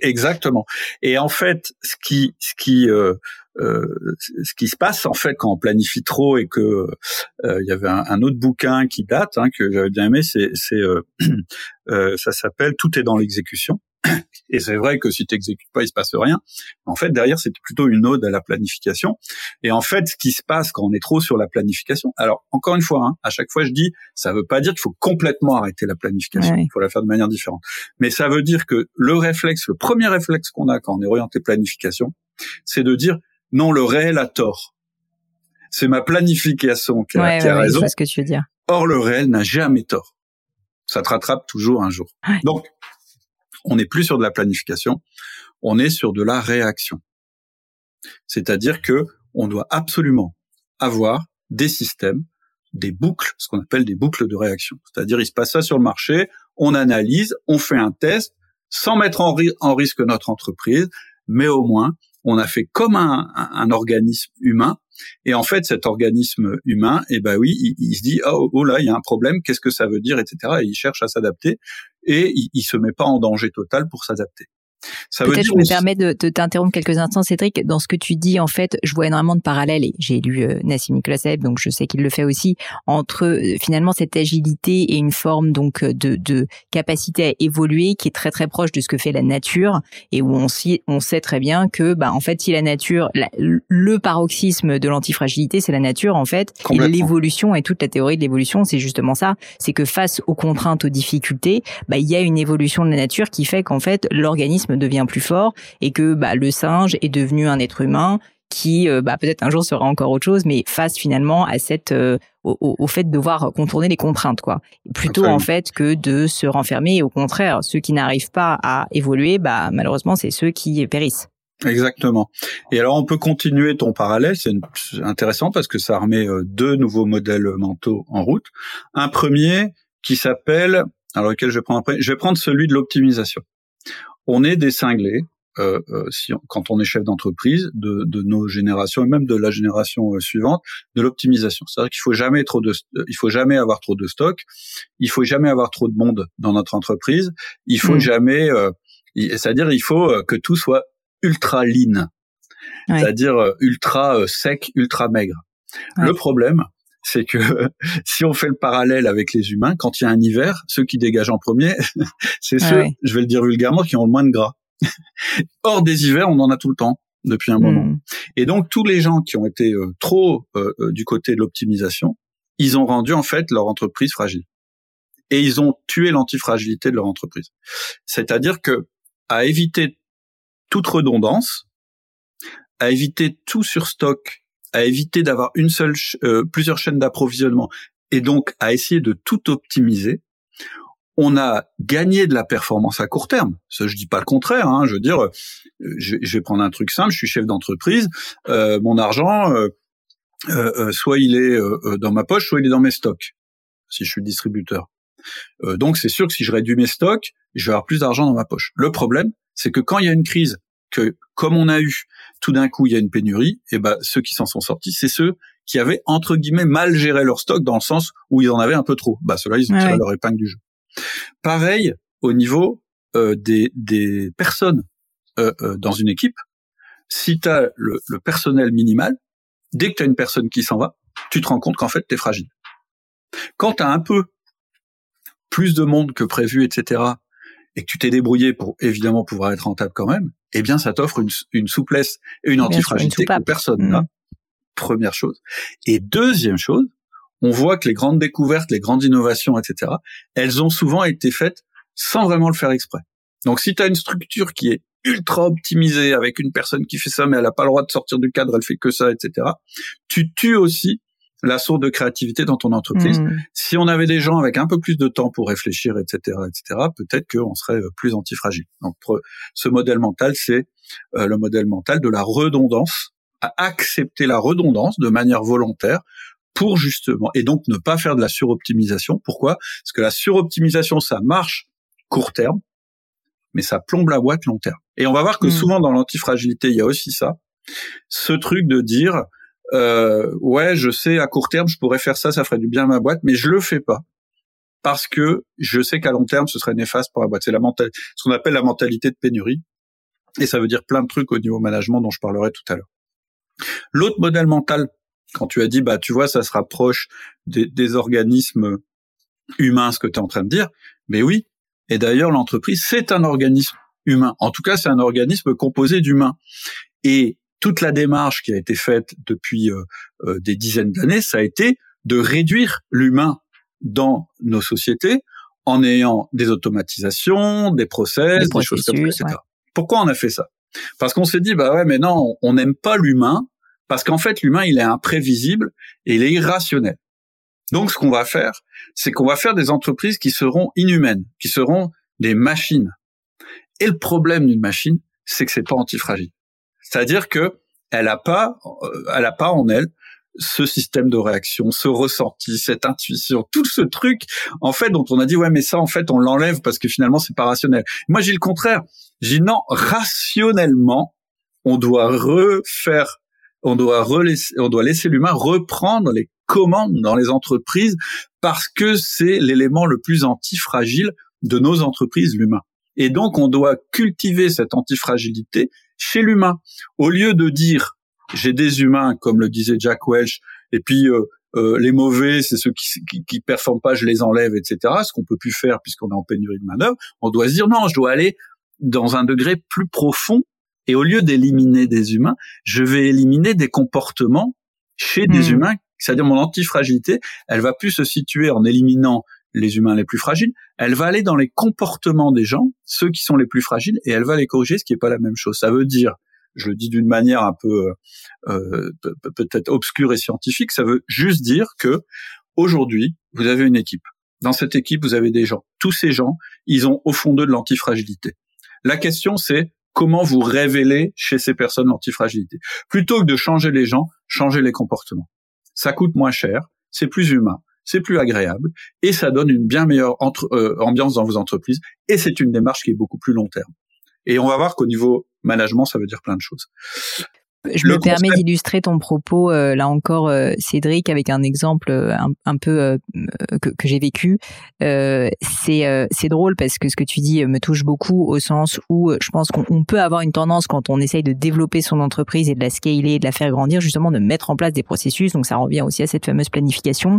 Exactement. Et en fait, ce qui, ce qui euh, euh, ce qui se passe en fait quand on planifie trop et que euh, il y avait un, autre bouquin qui date hein, que j'avais bien aimé, c'est c'est euh, ça s'appelle Tout est dans l'exécution. Et c'est vrai que si tu n'exécutes pas, il se passe rien. En fait, derrière, c'est plutôt une ode à la planification. Et en fait, ce qui se passe quand on est trop sur la planification, alors encore une fois, hein, à chaque fois, je dis, ça veut pas dire qu'il faut complètement arrêter la planification. Il faut la faire de manière différente. Mais ça veut dire que le réflexe, le premier réflexe qu'on a quand on est orienté planification, c'est de dire, non, le réel a tort. C'est ma planification qui a, qui a raison. ce que tu veux dire. Or, le réel n'a jamais tort. Ça te rattrape toujours un jour. Donc, on n'est plus sur de la planification, on est sur de la réaction. C'est-à-dire que on doit absolument avoir des systèmes, des boucles, ce qu'on appelle des boucles de réaction. C'est-à-dire, il se passe ça sur le marché, on analyse, on fait un test, sans mettre en, en risque notre entreprise, mais au moins on a fait comme un, organisme humain. Et en fait, cet organisme humain, eh ben oui, il, se dit oh, oh là, il y a un problème, qu'est-ce que ça veut dire, etc. Et il cherche à s'adapter et il, il se met pas en danger total pour s'adapter. Peut-être je me permets de, t'interrompre quelques instants, Cédric. Dans ce que tu dis, en fait, je vois énormément de parallèles, et j'ai lu euh, Nassim Nicolas donc je sais qu'il le fait aussi, entre euh, finalement cette agilité et une forme donc euh, de, de, capacité à évoluer qui est très très proche de ce que fait la nature, et où on, on sait très bien que, bah, en fait, si la nature, le paroxysme de l'antifragilité, c'est la nature, en fait, et l'évolution et toute la théorie de l'évolution, c'est justement ça, c'est que face aux contraintes, aux difficultés, bah, il y a une évolution de la nature qui fait qu'en fait, l'organisme devient plus fort et que bah, le singe est devenu un être humain qui euh, bah, peut-être un jour sera encore autre chose, mais face finalement à cette euh, au, fait de devoir contourner les contraintes, quoi. Plutôt en fait que de se renfermer. Et au contraire, ceux qui n'arrivent pas à évoluer, bah malheureusement, c'est ceux qui périssent. Exactement. Et alors on peut continuer ton parallèle, c'est intéressant parce que ça remet euh, deux nouveaux modèles mentaux en route. Un premier qui s'appelle alors lequel je vais prendre après Je vais prendre celui de l'optimisation. On est des cinglés, euh, euh, si quand on est chef d'entreprise, de, de, nos générations et même de la génération euh, suivante, de l'optimisation. C'est-à-dire qu'il faut jamais trop de, il faut jamais avoir trop de stock, il faut jamais avoir trop de monde dans notre entreprise, il faut mmh. jamais, c'est-à-dire il faut que tout soit ultra lean, c'est-à-dire ultra sec, ultra maigre. Le problème, c'est que si on fait le parallèle avec les humains, quand il y a un hiver, ceux qui dégagent en premier, c'est ceux, je vais le dire vulgairement, qui ont le moins de gras. Hors des hivers, on en a tout le temps depuis un moment. Hmm. Et donc tous les gens qui ont été euh, trop euh, euh, du côté de l'optimisation, ils ont rendu en fait leur entreprise fragile. Et ils ont tué l'antifragilité de leur entreprise. C'est-à-dire que à éviter toute redondance, à éviter tout surstock, à éviter d'avoir une seule, plusieurs chaînes d'approvisionnement, et donc à essayer de tout optimiser, on a gagné de la performance à court terme. Ça, je dis pas le contraire. Hein. Je veux dire, euh, je, vais prendre un truc simple. Je suis chef d'entreprise. Euh, mon argent, euh, soit il est dans ma poche, soit il est dans mes stocks. Si je suis distributeur. donc c'est sûr que si je réduis mes stocks, je vais avoir plus d'argent dans ma poche. Le problème, c'est que quand il y a une crise, que comme on a eu, tout d'un coup il y a une pénurie, et eh ben ceux qui s'en sont sortis, c'est ceux qui avaient entre guillemets mal géré leur stock dans le sens où ils en avaient un peu trop. Bah ceux-là, ils ont tiré leur épingle du jeu. Pareil au niveau euh, des, des personnes euh, euh, dans une équipe. Si tu as le, le, personnel minimal, dès que tu as une personne qui s'en va, tu te rends compte qu'en fait, tu es fragile. Quand tu as un peu plus de monde que prévu, etc., et que tu t'es débrouillé pour évidemment pouvoir être rentable quand même, eh bien, ça t'offre une, une, souplesse et une antifragilité que personne n'a. Mmh. Première chose. Et deuxième chose, on voit que les grandes découvertes, les grandes innovations, etc., elles ont souvent été faites sans vraiment le faire exprès. Donc si tu as une structure qui est ultra optimisée avec une personne qui fait ça mais elle n'a pas le droit de sortir du cadre, elle fait que ça, etc., tu tues aussi la source de créativité dans ton entreprise. Mmh. Si on avait des gens avec un peu plus de temps pour réfléchir, etc., etc., peut-être qu'on serait euh, plus antifragile. Donc ce modèle mental, c'est euh, le modèle mental de la redondance, à accepter la redondance de manière volontaire pour justement, et donc ne pas faire de la suroptimisation. Pourquoi? Parce que la suroptimisation, ça marche court terme, mais ça plombe la boîte long terme. Et on va voir que hmm. souvent dans l'antifragilité, il y a aussi ça, ce truc de dire, euh, ouais, je sais, à court terme, je pourrais faire ça, ça ferait du bien à ma boîte, mais je le fais pas parce que je sais qu'à long terme, ce serait néfaste pour la boîte. C'est la ce qu'on appelle la mentalité de pénurie, et ça veut dire plein de trucs au niveau management dont je parlerai tout à l'heure. L'autre modèle mental quand tu as dit, bah, tu vois, ça se rapproche des, organismes humains, ce que tu es en train de dire, mais oui. Et d'ailleurs, l'entreprise, c'est un organisme humain. En tout cas, c'est un organisme composé d'humains. Et toute la démarche qui a été faite depuis euh, euh, des dizaines d'années, ça a été de réduire l'humain dans nos sociétés en ayant des automatisations, des process, des, choses comme ça, etc. Pourquoi on a fait ça? Parce qu'on s'est dit, bah ouais, mais non, on n'aime pas l'humain, parce qu'en fait, l'humain, il est imprévisible et il est irrationnel. Donc, ce qu'on va faire, c'est qu'on va faire des entreprises qui seront inhumaines, qui seront des machines. Et le problème d'une machine, c'est que c'est pas antifragile. C'est-à-dire que elle a pas, euh, elle a pas en elle ce système de réaction, ce ressenti, cette intuition, tout ce truc, en fait, dont on a dit, ouais, mais ça, en fait, on l'enlève parce que finalement, c'est pas rationnel. Moi, j'ai le contraire. J'ai non, rationnellement, on doit refaire on doit, on doit laisser l'humain reprendre les commandes dans les entreprises parce que c'est l'élément le plus antifragile de nos entreprises, l'humain. Et donc, on doit cultiver cette antifragilité chez l'humain. Au lieu de dire, j'ai des humains, comme le disait Jack Welch, et puis euh, euh, les mauvais, c'est ceux qui, qui, qui performent pas, je les enlève, etc. Ce qu'on peut plus faire puisqu'on est en pénurie de manœuvre. On doit se dire, non, je dois aller dans un degré plus profond et au lieu d'éliminer des humains, je vais éliminer des comportements chez des hmm. humains. C'est-à-dire mon antifragilité, elle va plus se situer en éliminant les humains les plus fragiles, elle va aller dans les comportements des gens, ceux qui sont les plus fragiles, et elle va les corriger, ce qui n'est pas la même chose. Ça veut dire, je le dis d'une manière un peu euh, peut-être obscure et scientifique, ça veut juste dire que aujourd'hui, vous avez une équipe. Dans cette équipe, vous avez des gens. Tous ces gens, ils ont au fond d'eux de l'antifragilité. La question, c'est comment vous révélez chez ces personnes l'antifragilité. Plutôt que de changer les gens, changer les comportements. Ça coûte moins cher, c'est plus humain, c'est plus agréable et ça donne une bien meilleure euh, ambiance dans vos entreprises et c'est une démarche qui est beaucoup plus long terme. Et on va voir qu'au niveau management, ça veut dire plein de choses. Je me permets d'illustrer ton propos euh, là encore, euh, Cédric, avec un exemple euh, un, peu que, que j'ai vécu. c'est c'est drôle parce que ce que tu dis me touche beaucoup au sens où je pense qu'on peut avoir une tendance quand on essaye de développer son entreprise et de la scaler, de la faire grandir, justement de mettre en place des processus. Donc ça revient aussi à cette fameuse planification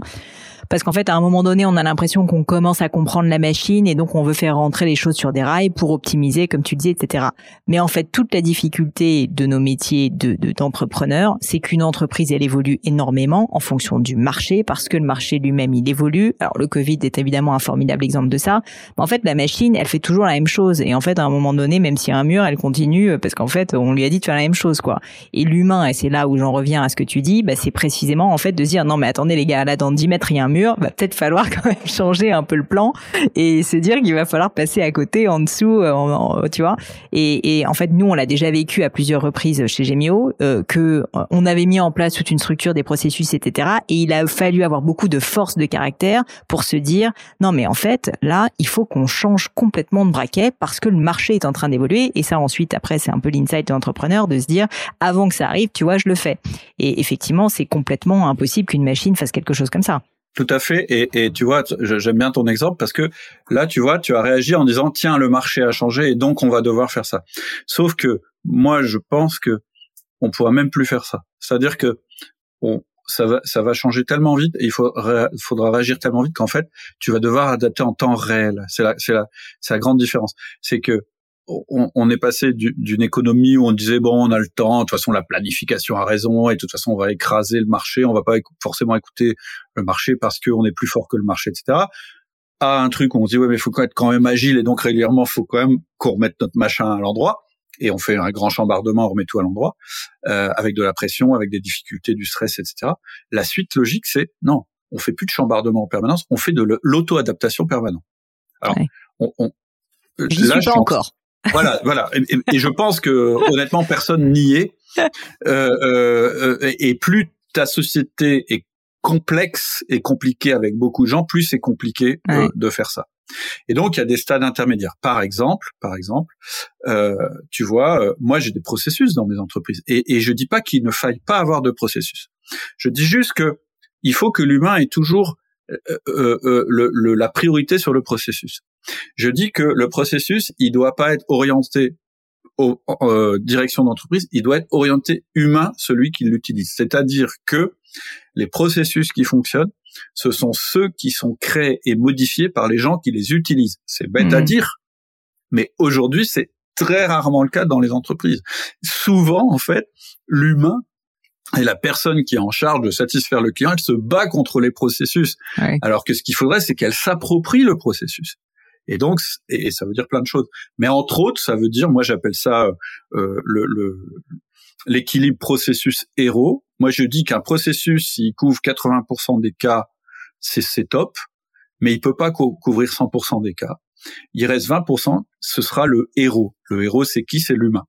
parce qu'en fait, à un moment donné, on a l'impression qu'on commence à comprendre la machine et donc on veut faire rentrer les choses sur des rails pour optimiser, comme tu disais, etc. Mais en fait, toute la difficulté de nos métiers de d'entrepreneurs, c'est qu'une entreprise, elle évolue énormément en fonction du marché, parce que le marché lui-même, il évolue. Alors le Covid est évidemment un formidable exemple de ça. Mais en fait, la machine, elle fait toujours la même chose. Et en fait, à un moment donné, même s'il y a un mur, elle continue parce qu'en fait, on lui a dit de faire la même chose, quoi. Et l'humain, et c'est là où j'en reviens à ce que tu dis, bah, c'est précisément en fait de dire non mais attendez les gars, là dans 10 mètres il y a un mur, va peut-être falloir quand même changer un peu le plan et se dire qu'il va falloir passer à côté, en dessous, euh, tu vois. Et, en fait, nous, on l'a déjà vécu à plusieurs reprises chez Gemio, euh, que euh, on avait mis en place toute une structure des processus, etc. Et il a fallu avoir beaucoup de force de caractère pour se dire non, mais en fait, là, il faut qu'on change complètement de braquet parce que le marché est en train d'évoluer. Et ça, ensuite, après, c'est un peu l'insight de l'entrepreneur de se dire avant que ça arrive, tu vois, je le fais. Et effectivement, c'est complètement impossible qu'une machine fasse quelque chose comme ça. Tout à fait. Et, tu vois, j'aime bien ton exemple parce que là, tu vois, tu as réagi en disant tiens, le marché a changé et donc on va devoir faire ça. Sauf que moi, je pense que on pourra même plus faire ça. C'est-à-dire que ça va, changer tellement vite et il faudra réagir tellement vite qu'en fait, tu vas devoir adapter en temps réel. C'est la, c'est la grande différence. C'est que on, est passé d'une économie où on disait bon on a le temps de toute façon la planification a raison et de toute façon on va écraser le marché on va pas forcément écouter le marché parce qu'on est plus fort que le marché etc à un truc où on se dit ouais mais faut être quand même agile et donc régulièrement faut quand même qu'on remette notre machin à l'endroit et on fait un grand chambardement on remet tout à l'endroit euh, avec de la pression avec des difficultés du stress etc la suite logique c'est non on fait plus de chambardement en permanence on fait de l'auto-adaptation permanente. Alors on, on suis pas encore. Voilà, voilà. Et, je pense que honnêtement, personne n'y est. Euh, euh, et plus ta société est complexe et compliquée avec beaucoup de gens, plus c'est compliqué euh, de faire ça. Et donc il y a des stades intermédiaires. Par exemple, par exemple, euh, tu vois, euh, moi j'ai des processus dans mes entreprises et, et je dis pas qu'il ne faille pas avoir de processus. Je dis juste que il faut que l'humain ait toujours euh, le, le, la priorité sur le processus. Je dis que le processus, il doit pas être orienté aux euh, direction d'entreprise, il doit être orienté humain, celui qui l'utilise. C'est-à-dire que les processus qui fonctionnent, ce sont ceux qui sont créés et modifiés par les gens qui les utilisent. C'est bête à mmh. dire, mais aujourd'hui, c'est très rarement le cas dans les entreprises. Souvent, en fait, l'humain et la personne qui est en charge de satisfaire le client, elle se bat contre les processus. Alors que ce qu'il faudrait, c'est qu'elle s'approprie le processus. Et donc, et ça veut dire plein de choses. Mais entre autres, ça veut dire, moi j'appelle ça euh, le l'équilibre processus héros. Moi, je dis qu'un processus, s'il couvre 80% des cas, c'est top, mais il peut pas couvrir 100% des cas. Il reste 20%, ce sera le héros. Le héros, c'est qui? C'est l'humain.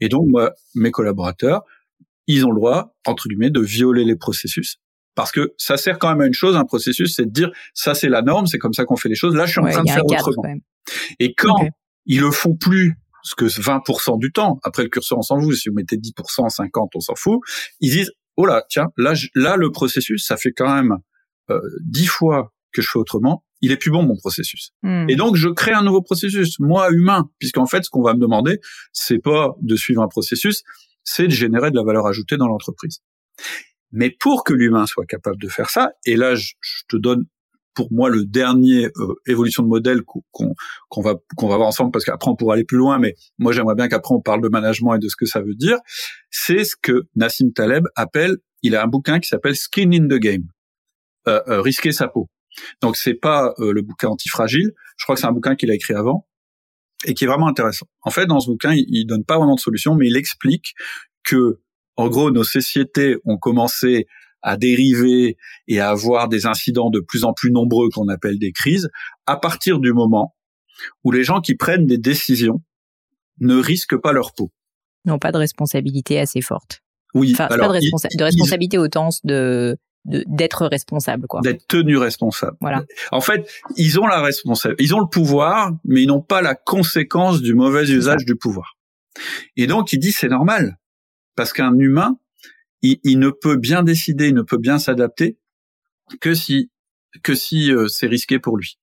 Et donc, moi, mes collaborateurs, ils ont le droit, entre guillemets, de violer les processus parce que ça sert quand même à une chose, un processus, c'est de dire ça c'est la norme, c'est comme ça qu'on fait les choses. Là, je suis en train de faire autrement. Et quand ils le font plus, ce que 20% du temps, après le curseur on s'en fout, si vous mettez 10%, 50, on s'en fout, ils disent oh là tiens là là le processus ça fait quand même euh, 10 fois que je fais autrement, il est plus bon mon processus. Hmm. Et donc je crée un nouveau processus, moi humain, puisqu'en fait ce qu'on va me demander, c'est pas de suivre un processus, c'est de générer de la valeur ajoutée dans l'entreprise. Mais pour que l'humain soit capable de faire ça, et là je, te donne pour moi le dernier euh, évolution de modèle qu'on va qu'on va voir ensemble parce qu'après on pourra aller plus loin mais moi j'aimerais bien qu'après on parle de management et de ce que ça veut dire. C'est ce que Nassim Taleb appelle il a un bouquin qui s'appelle Skin in the Game. Euh, euh, risquer sa peau. Donc c'est pas euh, le bouquin antifragile. Je crois que c'est un bouquin qu'il a écrit avant et qui est vraiment intéressant. En fait dans ce bouquin il, il donne pas vraiment de solution mais il explique que en gros, nos sociétés ont commencé à dériver et à avoir des incidents de plus en plus nombreux qu'on appelle des crises, à partir du moment où les gens qui prennent des décisions ne risquent pas leur peau. N'ont pas de responsabilité assez forte. Oui. Enfin, pas de, responsabilité au sens de d'être responsable, quoi. D'être tenu responsable. Voilà. En fait, ils ont la responsabilité, ils ont le pouvoir, mais ils n'ont pas la conséquence du mauvais usage du pouvoir. Et donc, il dit c'est normal, parce qu'un humain, il, il, ne peut bien décider, il ne peut bien s'adapter que si que si euh, c'est risqué pour lui.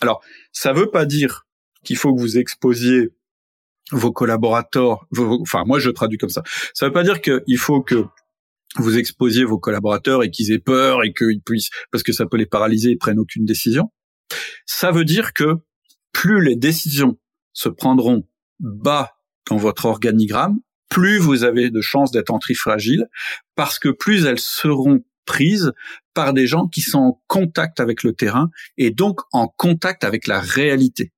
Alors, ça veut pas dire qu'il faut que vous exposiez vos collaborateurs, enfin moi je traduis comme ça. Ça veut pas dire qu'il faut que vous exposiez vos collaborateurs et qu'ils aient peur et qu'ils puissent, parce que ça peut les paralyser et prennent aucune décision. Ça veut dire que plus les décisions se prendront bas dans votre organigramme, plus vous avez de chances d'être antifragile, parce que plus elles seront prises par des gens qui sont en contact avec le terrain et donc en contact avec la réalité.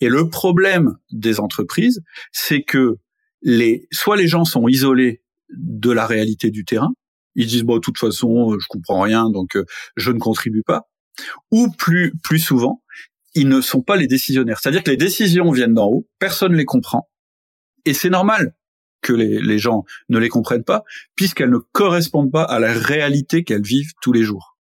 Et le problème des entreprises, c'est que les, soit les gens sont isolés de la réalité du terrain, ils disent bon de toute façon je comprends rien donc euh, je ne contribue pas, ou plus plus souvent ils ne sont pas les décisionnaires, c'est-à-dire que les décisions viennent d'en haut, personne ne les comprend et c'est normal que les, les gens ne les comprennent pas puisqu'elles ne correspondent pas à la réalité qu'elles vivent tous les jours.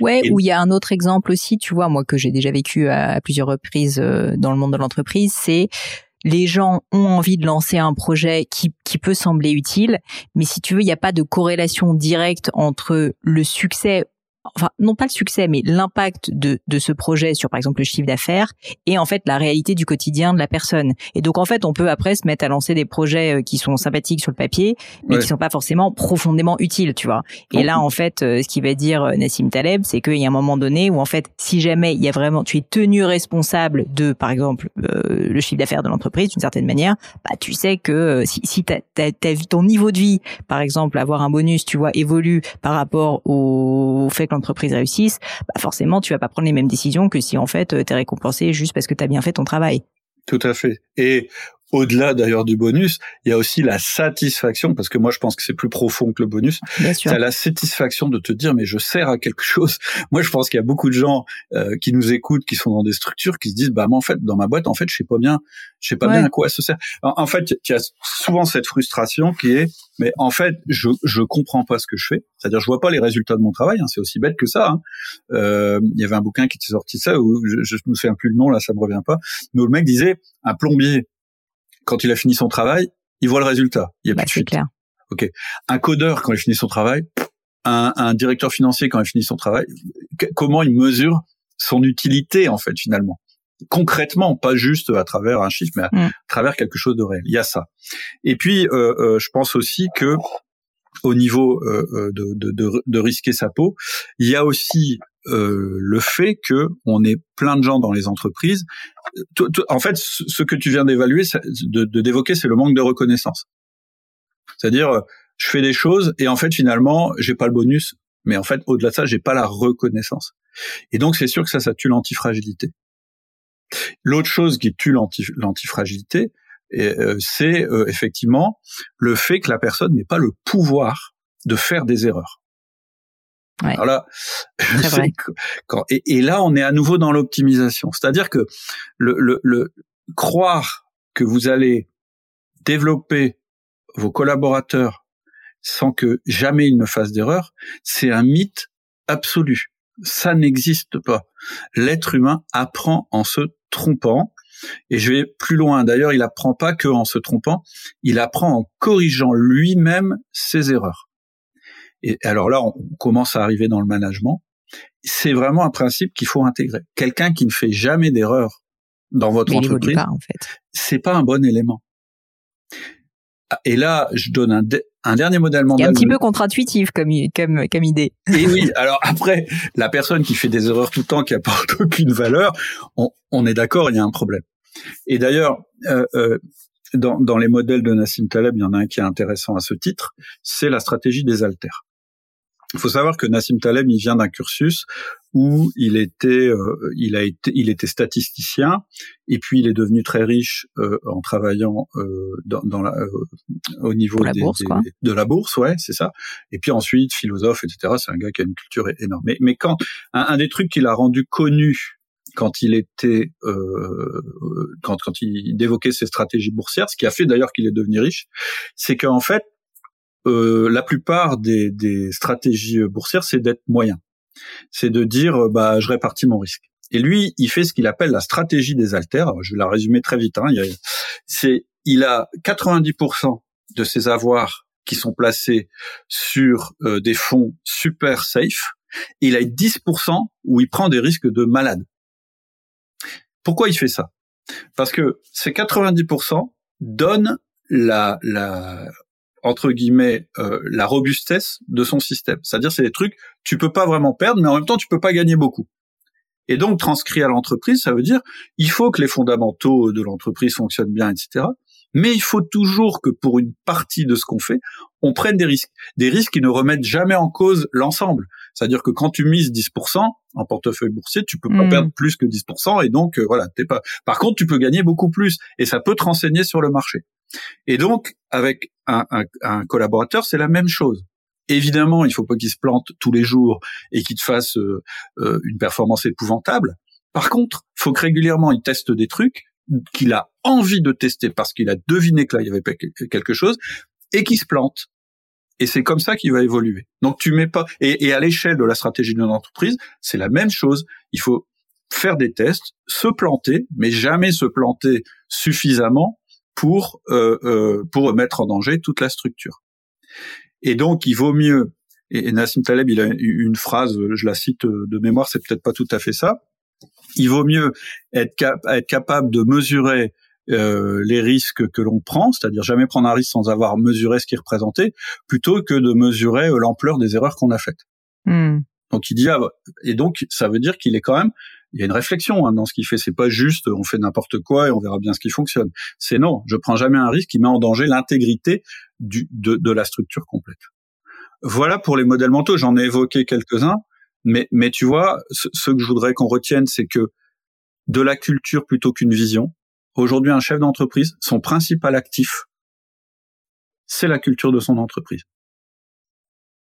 Ouais, où il y a un autre exemple aussi, tu vois, moi que j'ai déjà vécu à, plusieurs reprises euh, dans le monde de l'entreprise, c'est les gens ont envie de lancer un projet qui, qui peut sembler utile, mais si tu veux, il n'y a pas de corrélation directe entre le succès enfin non pas le succès, mais l'impact de, de ce projet sur par exemple le chiffre d'affaires et en fait la réalité du quotidien de la personne. Et donc en fait on peut après se mettre à lancer des projets euh, qui sont sympathiques sur le papier, mais qui sont pas forcément profondément utiles, tu vois. Et là en fait euh, ce qui va dire euh, Nassim Taleb, c'est qu'il y a un moment donné où en fait si jamais il y a vraiment tu es tenu responsable de par exemple le chiffre d'affaires de l'entreprise d'une certaine manière, bah tu sais que si, si t'as, ton niveau de vie par exemple avoir un bonus tu vois évolue par rapport au fait l'entreprise réussisse, bah forcément tu vas pas prendre les mêmes décisions que si en fait euh, tu es récompensé juste parce que tu as bien fait ton travail. Tout à fait. Et au-delà d'ailleurs du bonus, il y a aussi la satisfaction, parce que moi je pense que c'est plus profond que le bonus. C'est la satisfaction de te dire mais je sers à quelque chose. Moi je pense qu'il y a beaucoup de gens euh, qui nous écoutent, qui sont dans des structures, qui se disent bah moi en fait dans ma boîte en fait je sais pas bien, je sais pas bien à quoi ça sert. En, fait il y a souvent cette frustration qui est mais en fait je je comprends pas ce que je fais. C'est-à-dire je vois pas les résultats de mon travail. Hein, c'est aussi bête que ça. Hein. Euh, il y avait un bouquin qui était sorti ça où je, je me souviens plus le nom là, ça me revient pas. Mais où le mec disait un plombier quand il a fini son travail, il voit le résultat. Il y a bah, plus de clair. Ok. Un codeur quand il finit son travail, un, un directeur financier quand il finit son travail, comment il mesure son utilité en fait finalement? Concrètement, pas juste à travers un chiffre, mais à, mm. travers quelque chose de réel. Il y a ça. Et puis, euh, euh, je pense aussi que au niveau euh, euh de, de, de, risquer sa peau, il y a aussi euh, le fait que on est plein de gens dans les entreprises. En fait, ce que tu viens d'évaluer, de d'évoquer, c'est le manque de reconnaissance. C'est-à-dire, je fais des choses et en fait, finalement, j'ai pas le bonus, mais en fait, au-delà de ça, j'ai pas la reconnaissance. Et donc, c'est sûr que ça, ça tue l'antifragilité. L'autre chose qui tue l'antifragilité, euh, c'est euh, effectivement le fait que la personne n'ait pas le pouvoir de faire des erreurs. Ouais. Alors là, quand, et, et, là, on est à nouveau dans l'optimisation. C'est-à-dire que le, le, le, croire que vous allez développer vos collaborateurs sans que jamais ils ne fassent d'erreur, c'est un mythe absolu. Ça n'existe pas. L'être humain apprend en se trompant. Et je vais plus loin. D'ailleurs, il apprend pas que en se trompant, il apprend en corrigeant lui-même ses erreurs. Et alors là, on commence à arriver dans le management. C'est vraiment un principe qu'il faut intégrer. Quelqu'un qui ne fait jamais d'erreur dans votre entreprise, pas, en fait. c'est pas un bon élément. Et là, je donne un, un dernier modèle mental. un petit peu contre-intuitif comme, comme, comme idée. Et oui, alors après, la personne qui fait des erreurs tout le temps, qui apporte aucune valeur, on, on est d'accord, il y a un problème. Et d'ailleurs, euh, euh, dans, dans les modèles de Nassim Taleb, il y en a un qui est intéressant à ce titre, c'est la stratégie des alters. Il faut savoir que Nassim Taleb, il vient d'un cursus où il était, euh, il a été, il était statisticien, et puis il est devenu très riche euh, en travaillant euh, dans, dans la, au niveau des, bourse, de la bourse, ouais, c'est ça. Et puis ensuite philosophe, etc. C'est un gars qui a une culture énorme. Mais, mais quand un, un des trucs qu'il a rendu connu quand il était quand quand il évoquait ses stratégies boursières, ce qui a fait d'ailleurs qu'il est devenu riche, c'est qu'en fait euh, la plupart des, des stratégies boursières, c'est d'être moyen. C'est de dire, bah, je répartis mon risque. Et lui, il fait ce qu'il appelle la stratégie des alters. je vais la résumer très vite. Hein. C'est, il a 90% de ses avoirs qui sont placés sur euh, des fonds super safe. Il a 10% où il prend des risques de malade. Pourquoi il fait ça? Parce que ces 90% donnent la, la entre guillemets euh, la robustesse de son système. C'est-à-dire c'est des trucs tu peux pas vraiment perdre, mais en même temps tu peux pas gagner beaucoup. Et donc, transcrit à l'entreprise, ça veut dire, il faut que les fondamentaux de l'entreprise fonctionnent bien, etc. Mais il faut toujours que pour une partie de ce qu'on fait, on prenne des risques. Des risques qui ne remettent jamais en cause l'ensemble. C'est-à-dire que quand tu mises 10% en portefeuille boursier, tu peux pas hmm. perdre plus que 10%. Et donc, euh, voilà, t'es pas. Par contre, tu peux gagner beaucoup plus. Et ça peut te renseigner sur le marché. Et donc, avec un, un collaborateur, c'est la même chose. Évidemment, il faut pas qu'il se plante tous les jours et qu'il te fasse euh, euh, une performance épouvantable. Par contre, faut que régulièrement il teste des trucs qu'il a envie de tester parce qu'il a deviné que là il y avait quelque chose et qu'il se plante. Et c'est comme ça qu'il va évoluer. Donc tu mets pas et, à l'échelle de la stratégie d'une entreprise, c'est la même chose. Il faut faire des tests, se planter, mais jamais se planter suffisamment pour euh, euh, pour mettre en danger toute la structure. Et donc, il vaut mieux. Et Nassim Taleb, il a une phrase, je la cite de mémoire, c'est peut-être pas tout à fait ça. Il vaut mieux être capable de mesurer euh, les risques que l'on prend, c'est-à-dire jamais prendre un risque sans avoir mesuré ce qui représentait, plutôt que de mesurer euh, l'ampleur des erreurs qu'on a faites. Hmm. Donc il dit ah, et donc ça veut dire qu'il est quand même il y a une réflexion hein, dans ce qu'il fait. C'est pas juste on fait n'importe quoi et on verra bien ce qui fonctionne. C'est non, je prends jamais un risque qui met en danger l'intégrité du, de, de, la structure complète. Voilà pour les modèles mentaux. J'en ai évoqué quelques-uns, mais mais tu vois, ce, ce que je voudrais qu'on retienne, c'est que de la culture plutôt qu'une vision. Aujourd'hui, un chef d'entreprise, son principal actif, c'est la culture de son entreprise.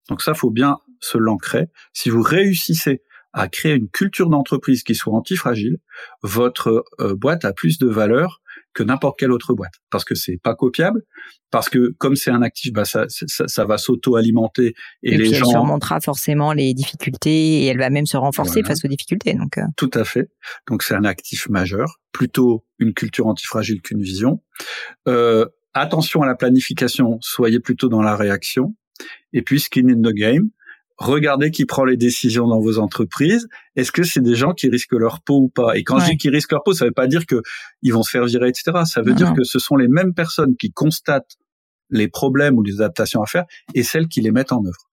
Donc ça, faut bien se l'ancrer. Si vous réussissez à créer une culture d'entreprise qui soit antifragile, votre euh, boîte a plus de valeur que n'importe quelle autre boîte. Parce que c'est pas copiable parce que comme c'est un actif bah ça ça, ça va s'auto-alimenter et, les puis gens elle surmontera forcément les difficultés et elle va même se renforcer face aux difficultés donc euh. tout à fait. Donc c'est un actif majeur plutôt une culture antifragile qu'une vision. Euh, attention à la planification soyez plutôt dans la réaction. Et puis skin in the game regardez qui prend les décisions dans vos entreprises. Est-ce que c'est des gens qui risquent leur peau ou pas? Et quand je dis qu'ils risquent leur peau, ça ne veut pas dire que ils vont se faire virer, etc. Ça veut dire que ce sont les mêmes personnes qui constatent les problèmes ou les adaptations à faire et celles qui les mettent en œuvre.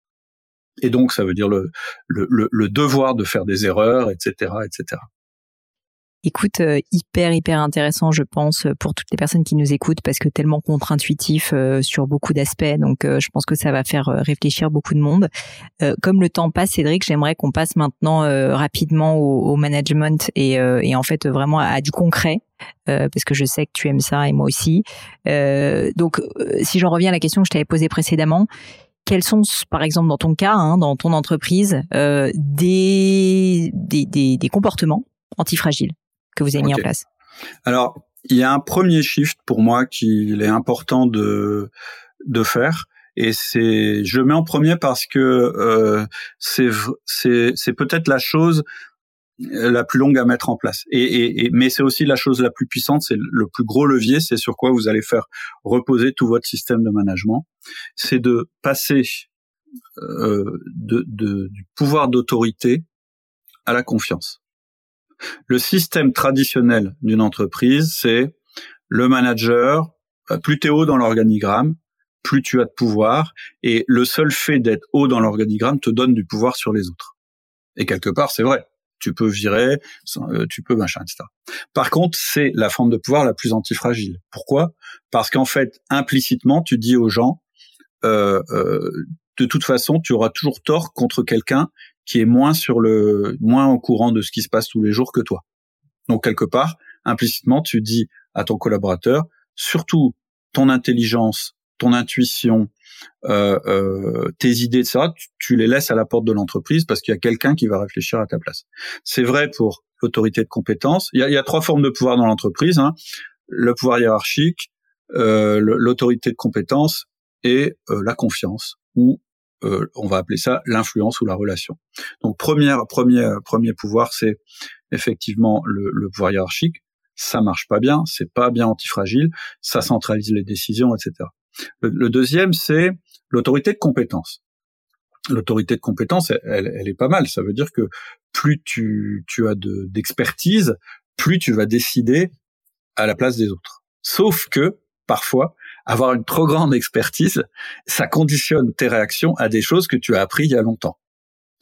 Et donc, ça veut dire le, le, le, le devoir de faire des erreurs, etc., etc. Écoute, euh, hyper hyper intéressant, je pense, pour toutes les personnes qui nous écoutent, parce que tellement contre-intuitif euh, sur beaucoup d'aspects. Donc, euh, je pense que ça va faire réfléchir beaucoup de monde. comme le temps passe, Cédric, j'aimerais qu'on passe maintenant rapidement au, management et, et, en fait vraiment à, du concret. parce que je sais que tu aimes ça et moi aussi. donc, si j'en reviens à la question que je t'avais posée précédemment, quels sont, par exemple, dans ton cas, hein, dans ton entreprise, des, des, des, des comportements antifragiles? Que vous avez mis en place Alors, il y a un premier shift pour moi qu'il est important de de faire et c'est je le mets en premier parce que euh, c'est c'est c'est peut-être la chose la plus longue à mettre en place. Et, et, mais c'est aussi la chose la plus puissante, c'est le plus gros levier, c'est sur quoi vous allez faire reposer tout votre système de management. C'est de passer euh, de, de, du pouvoir d'autorité à la confiance. Le système traditionnel d'une entreprise, c'est le manager, euh, plus tu es haut dans l'organigramme, plus tu as de pouvoir, et le seul fait d'être haut dans l'organigramme te donne du pouvoir sur les autres. Et quelque part, c'est vrai. Tu peux virer, euh, tu peux machin, etc. Par contre, c'est la forme de pouvoir la plus antifragile. Pourquoi? Parce qu'en fait, implicitement, tu dis aux gens, euh, de toute façon, tu auras toujours tort contre quelqu'un qui est moins sur le moins au courant de ce qui se passe tous les jours que toi. Donc quelque part, implicitement, tu dis à ton collaborateur, surtout ton intelligence, ton intuition, euh, euh, tes idées, ça, tu, les laisses à la porte de l'entreprise parce qu'il y a quelqu'un qui va réfléchir à ta place. C'est vrai pour l'autorité de compétence. Il y a, il y a trois formes de pouvoir dans l'entreprise. Hein. Le pouvoir hiérarchique, euh, l'autorité de compétence et la confiance, ou on va appeler ça l'influence ou la relation. Donc premier premier premier pouvoir, c'est effectivement le, le pouvoir hiérarchique. Ça marche pas bien, c'est pas bien antifragile, ça centralise les décisions, etc. Le, deuxième, c'est l'autorité de compétence. L'autorité de compétence, elle, elle, est pas mal. Ça veut dire que plus tu, tu as d'expertise, plus tu vas décider à la place des autres. Sauf que, parfois, avoir une trop grande expertise, ça conditionne tes réactions à des choses que tu as appris il y a longtemps.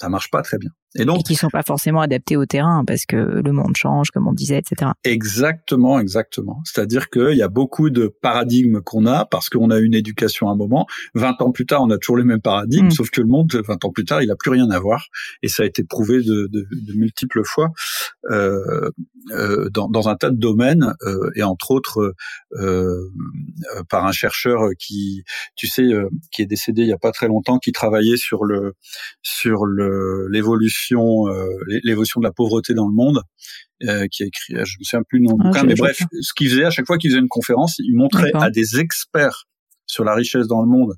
Ça marche pas très bien. Et donc, qui sont pas forcément adaptés au terrain parce que le monde change, comme on disait, etc. Exactement, exactement. C'est-à-dire qu'il y a beaucoup de paradigmes qu'on a parce qu'on a une éducation à un moment. 20 ans plus tard, on a toujours les mêmes paradigmes, mm. sauf que le monde, 20 ans plus tard, il a plus rien à voir. Et ça a été prouvé de, de, de multiples fois euh, euh, dans, dans, un tas de domaines euh, et entre autres euh, euh, par un chercheur qui, tu sais, euh, qui est décédé il y a pas très longtemps, qui travaillait sur le sur le l'évolution euh, l'évolution de la pauvreté dans le monde, euh, qui a écrit, je me souviens plus du nom ah, mais bref, ce qu'il faisait à chaque fois qu'il faisait une conférence, il montrait à des experts sur la richesse dans le monde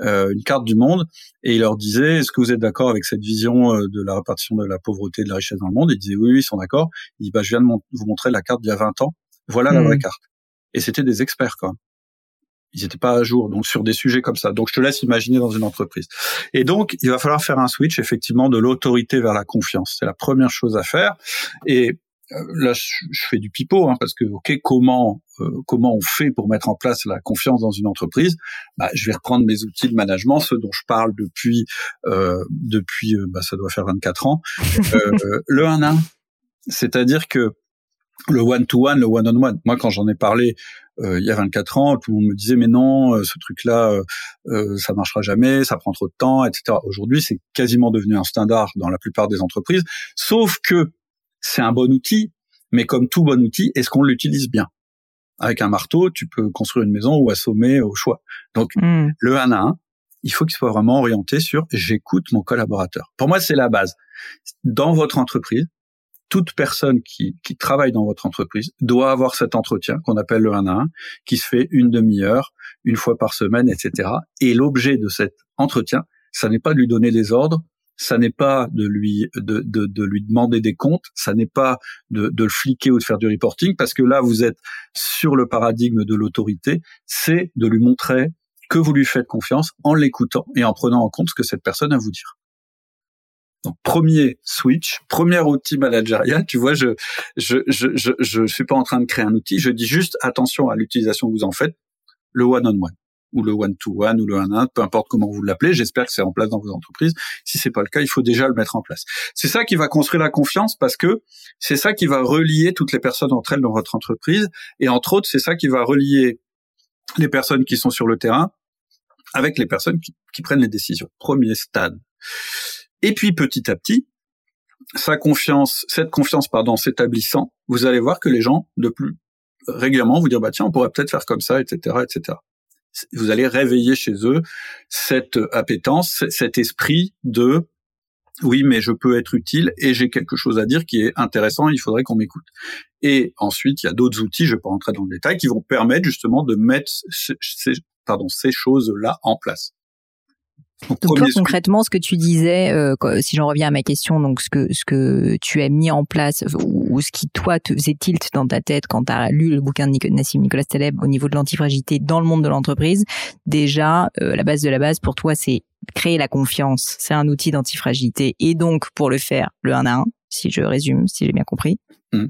euh, une carte du monde et il leur disait est-ce que vous êtes d'accord avec cette vision de la répartition de la pauvreté et de la richesse dans le monde? Ils disaient oui, oui, ils sont d'accord. Il dit bah je viens de vous montrer la carte d'il y a 20 ans. Voilà la hmm. vraie carte. Et c'était des experts même ils n'étaient pas à jour, donc sur des sujets comme ça. Donc je te laisse imaginer dans une entreprise. Et donc il va falloir faire un switch effectivement de l'autorité vers la confiance. C'est la première chose à faire. Et euh, là je, fais du pipeau hein, parce que ok comment euh, comment on fait pour mettre en place la confiance dans une entreprise? Bah, je vais reprendre mes outils de management ceux dont je parle depuis euh, depuis euh, bah, ça doit faire 24 ans le 1 1 c'est-à-dire que le one to one le one on one moi quand j'en ai parlé euh, il y a 24 ans, tout le monde me disait mais non, euh, ce truc-là, euh, euh, ça marchera jamais, ça prend trop de temps, etc. Aujourd'hui, c'est quasiment devenu un standard dans la plupart des entreprises, sauf que c'est un bon outil, mais comme tout bon outil, est-ce qu'on l'utilise bien? Avec un marteau, tu peux construire une maison ou assommer au choix. Donc hmm. le 1 à 1, il faut qu'il soit vraiment orienté sur j'écoute mon collaborateur. Pour moi, c'est la base. Dans votre entreprise, toute personne qui, travaille dans votre entreprise doit avoir cet entretien qu'on appelle le 1 à 1, qui se fait une demi-heure, une fois par semaine, etc. Et l'objet de cet entretien, ça n'est pas de lui donner des ordres, ça n'est pas de lui de, lui demander des comptes, ça n'est pas de, de le fliquer ou de faire du reporting, parce que là vous êtes sur le paradigme de l'autorité, c'est de lui montrer que vous lui faites confiance en l'écoutant et en prenant en compte ce que cette personne a à vous dire. Donc premier switch, premier outil managérial. Tu vois, je je je je je suis pas en train de créer un outil. Je dis juste attention à l'utilisation que vous en faites, le one on one ou le one to one ou le one on peu importe comment vous l'appelez. J'espère que c'est en place dans vos entreprises. Si c'est pas le cas, il faut déjà le mettre en place. C'est ça qui va construire la confiance parce que c'est ça qui va relier toutes les personnes entre elles dans votre entreprise et entre autres, c'est ça qui va relier les personnes qui sont sur le terrain avec les personnes qui, qui prennent les décisions. Premier stade. Et puis petit à petit, sa confiance, cette confiance pardon, s'établissant, vous allez voir que les gens de plus régulièrement vous dire bah tiens on pourrait peut-être faire comme ça, etc., etc. Vous allez réveiller chez eux cette appétence, cet esprit de oui, mais je peux être utile et j'ai quelque chose à dire qui est intéressant, il faudrait qu'on m'écoute. Et ensuite, il y a d'autres outils, je ne vais pas rentrer dans le détail, qui vont permettre justement de mettre ces, pardon, ces choses-là en place. Donc toi concrètement, ce que tu disais, euh, si j'en reviens à ma question, donc ce que ce que tu as mis en place ou, ce qui toi te faisait tilt dans ta tête quand tu as lu le bouquin de Nassim Nicolas Taleb au niveau de l'antifragilité dans le monde de l'entreprise, déjà euh, la base de la base pour toi c'est créer la confiance, c'est un outil d'antifragilité et donc pour le faire le 1 à 1, si je résume, si j'ai bien compris, mmh.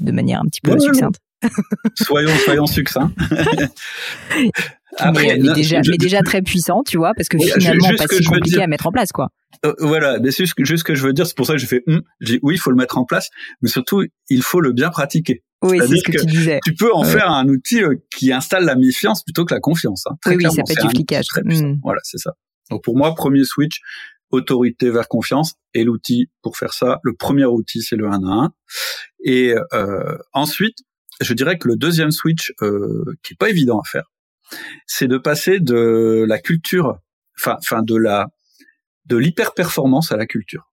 de manière un petit peu succincte. soyons soyons succincts. Après, mais, déjà, mais déjà très puissant, tu vois, parce que finalement pas si compliqué à mettre en place, quoi. Euh, voilà, mais c'est juste, ce que je veux dire, c'est pour ça que j'ai fait, hum, j'ai oui, il faut le mettre en place, mais surtout, il faut le bien pratiquer. Oui, c'est ce que, tu disais. Tu peux en faire un outil euh, qui installe la méfiance plutôt que la confiance. Hein. Très oui, ça peut être efficace. Hum. Voilà, c'est ça. Donc pour moi, premier switch, autorité vers confiance, et l'outil pour faire ça, le premier outil, c'est le 1 à 1. Et euh, ensuite, je dirais que le deuxième switch, euh, qui est pas évident à faire, c'est de passer de la culture, enfin, enfin de la de l'hyper-performance à la culture.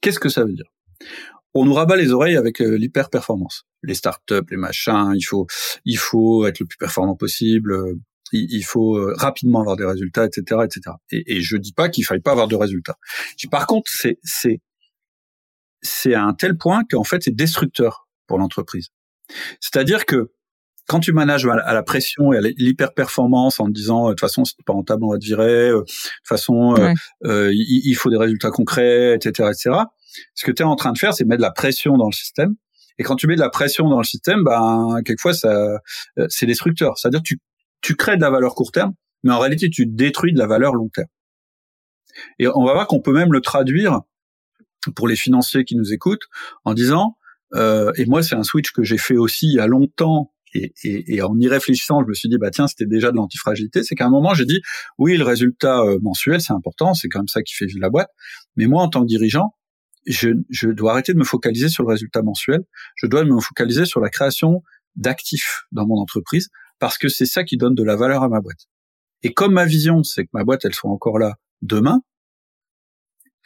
Qu'est-ce que ça veut dire? On nous rabat les oreilles avec euh, l'hyper-performance. Les startups, les machins, il faut il faut être le plus performant possible. il, faut euh, rapidement avoir des résultats, etc., etc. Et, et je dis pas qu'il faille pas avoir de résultats. Par contre, c'est c'est c'est à un tel point qu'en fait c'est destructeur pour l'entreprise. C'est-à-dire que quand tu manages à la pression et à l'hyper-performance en disant de toute façon c'est pas rentable on va te virer, de toute façon euh, il, faut des résultats concrets, etc., etc. Ce que tu es en train de faire, c'est mettre de la pression dans le système. Et quand tu mets de la pression dans le système, ben quelquefois ça c'est destructeur. C'est-à-dire tu tu crées de la valeur court terme, mais en réalité, tu détruis de la valeur long terme. Et on va voir qu'on peut même le traduire pour les financiers qui nous écoutent en disant, euh, et moi c'est un switch que j'ai fait aussi il y a longtemps, et, et, et, en y réfléchissant, je me suis dit, bah tiens, c'était déjà de l'antifragilité, c'est qu'à un moment j'ai dit, oui, le résultat euh, mensuel c'est important, c'est quand même ça qui fait vivre la boîte, mais moi en tant que dirigeant, je, je dois arrêter de me focaliser sur le résultat mensuel, je dois me focaliser sur la création d'actifs dans mon entreprise parce que c'est ça qui donne de la valeur à ma boîte. Et comme ma vision, c'est que ma boîte, elle soit encore là demain,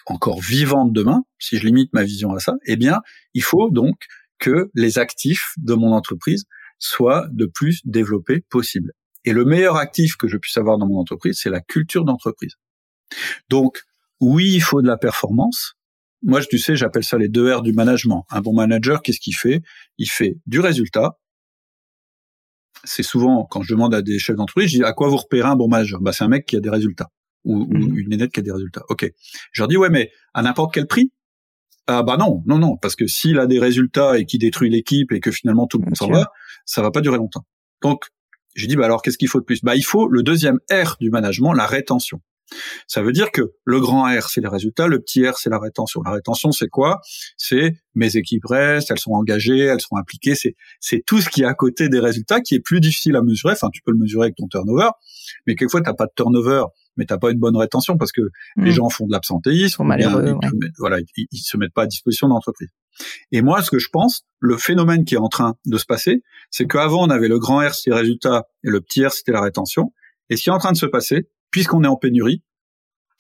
encore vivante demain, si je limite ma vision à ça, eh bien, il faut donc que les actifs de mon entreprise soient de plus développés possible. Et le meilleur actif que je puisse avoir dans mon entreprise, c'est la culture d'entreprise. Donc, oui, il faut de la performance. Moi, tu sais, j'appelle ça les deux R du management. Un bon manager, qu'est-ce qu'il fait? Il fait du résultat c'est souvent quand je demande à des chefs d'entreprise, je dis à quoi vous repérez un bon manager? Bah c'est un mec qui a des résultats ou, mhm. une nénette qui a des résultats. Ok. Je leur dis ouais mais à n'importe quel prix Ah bah non non non parce que s'il a des résultats et qu'il détruit l'équipe et que finalement tout le monde s'en va, ça va pas durer longtemps. Donc je dis bah alors qu'est-ce qu'il faut de plus? Bah il faut le deuxième R du management, la rétention. Ça veut dire que le grand R, c'est les résultats, le petit R, c'est la rétention. La rétention, c'est quoi? C'est mes équipes restent, elles sont engagées, elles sont impliquées. C'est c'est tout ce qui est à côté des résultats qui est plus difficile à mesurer. Enfin, tu peux le mesurer avec ton turnover, mais quelquefois t'as pas de turnover, mais t'as pas une bonne rétention parce que les mmh. gens font de l'absentéisme, malheureux, voilà, ils, ils, se mettent pas à disposition de l'entreprise. Et moi, ce que je pense, le phénomène qui est en train de se passer, c'est qu'avant on avait le grand R, c'était les résultats, et le petit R, c'était la rétention. Et ce qui est en train de se passer, puisqu'on est en pénurie,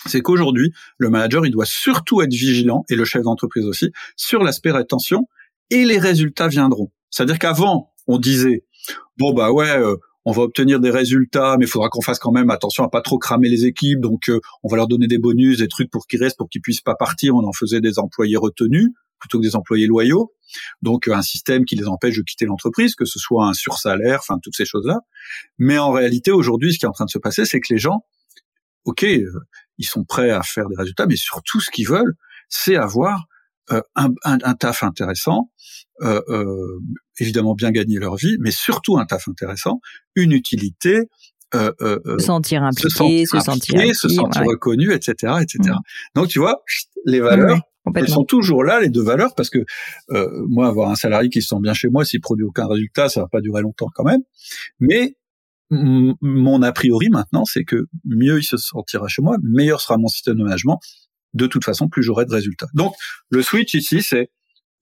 c'est qu'aujourd'hui, le manager, il doit surtout être vigilant, et le chef d'entreprise aussi, sur l'aspect rétention, et les résultats viendront. C'est-à-dire qu'avant, on disait, bon bah ouais, euh, on va obtenir des résultats, mais il faudra qu'on fasse quand même attention à pas trop cramer les équipes, donc euh, on va leur donner des bonus, des trucs pour qu'ils restent, pour qu'ils puissent pas partir, on en faisait des employés retenus plutôt que des employés loyaux. Donc un système qui les empêche de quitter l'entreprise, que ce soit un sursalaire, enfin toutes ces choses-là. Mais en réalité, aujourd'hui, ce qui est en train de se passer, c'est que les gens ok, euh, ils sont prêts à faire des résultats, mais surtout ce qu'ils veulent, c'est avoir euh, un, un, taf intéressant, euh, euh, évidemment bien gagner leur vie, mais surtout un taf intéressant, une utilité, euh, se sentir impliqué, se sentir, impliqué, se sentir reconnu, etc., etc. Mm. Donc tu vois, les valeurs, elles sont toujours là, les deux valeurs, parce que moi, avoir un salarié qui se sent bien chez moi, s'il produit aucun résultat, ça va pas durer longtemps quand même. Mais mon a priori maintenant, c'est que mieux il se sentira chez moi, meilleur sera mon système de management. De toute façon, plus j'aurai de résultats. Donc, le switch ici, c'est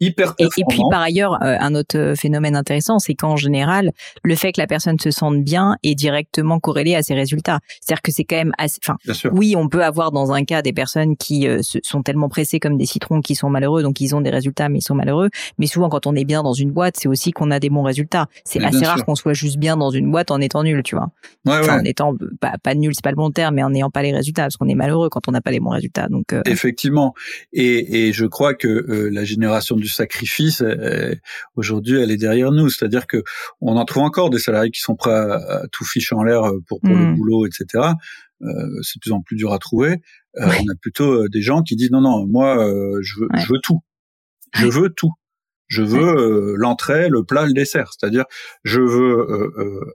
hyper et, et, puis par ailleurs, euh, un autre euh, phénomène intéressant, c'est qu'en général, le fait que la personne se sente bien est directement corrélé à ses résultats. C'est-à-dire que c'est quand même assez. Enfin, oui, on peut avoir dans un cas des personnes qui euh, sont tellement pressées comme des citrons qui sont malheureux, donc ils ont des résultats mais ils sont malheureux. Mais souvent, quand on est bien dans une boîte, c'est aussi qu'on a des bons résultats. C'est assez rare qu'on soit juste bien dans une boîte en étant nul, tu vois. Ouais, En étant pas, pas nul, c'est pas le bon terme, mais en n'ayant pas les résultats, parce qu'on est malheureux quand on n'a pas les bons résultats. Donc effectivement. Et, et je crois que la génération du sacrifice, aujourd'hui, elle est derrière nous. C'est-à-dire que on en trouve encore des salariés qui sont prêts à, tout ficher en l'air pour, pour le mmh. boulot, etc. Euh, c'est de plus en plus dur à trouver. Euh, on a plutôt euh, des gens qui disent non, non, moi, je veux, je veux tout. Je veux tout. Je veux l'entrée, le plat, le dessert. C'est-à-dire, je veux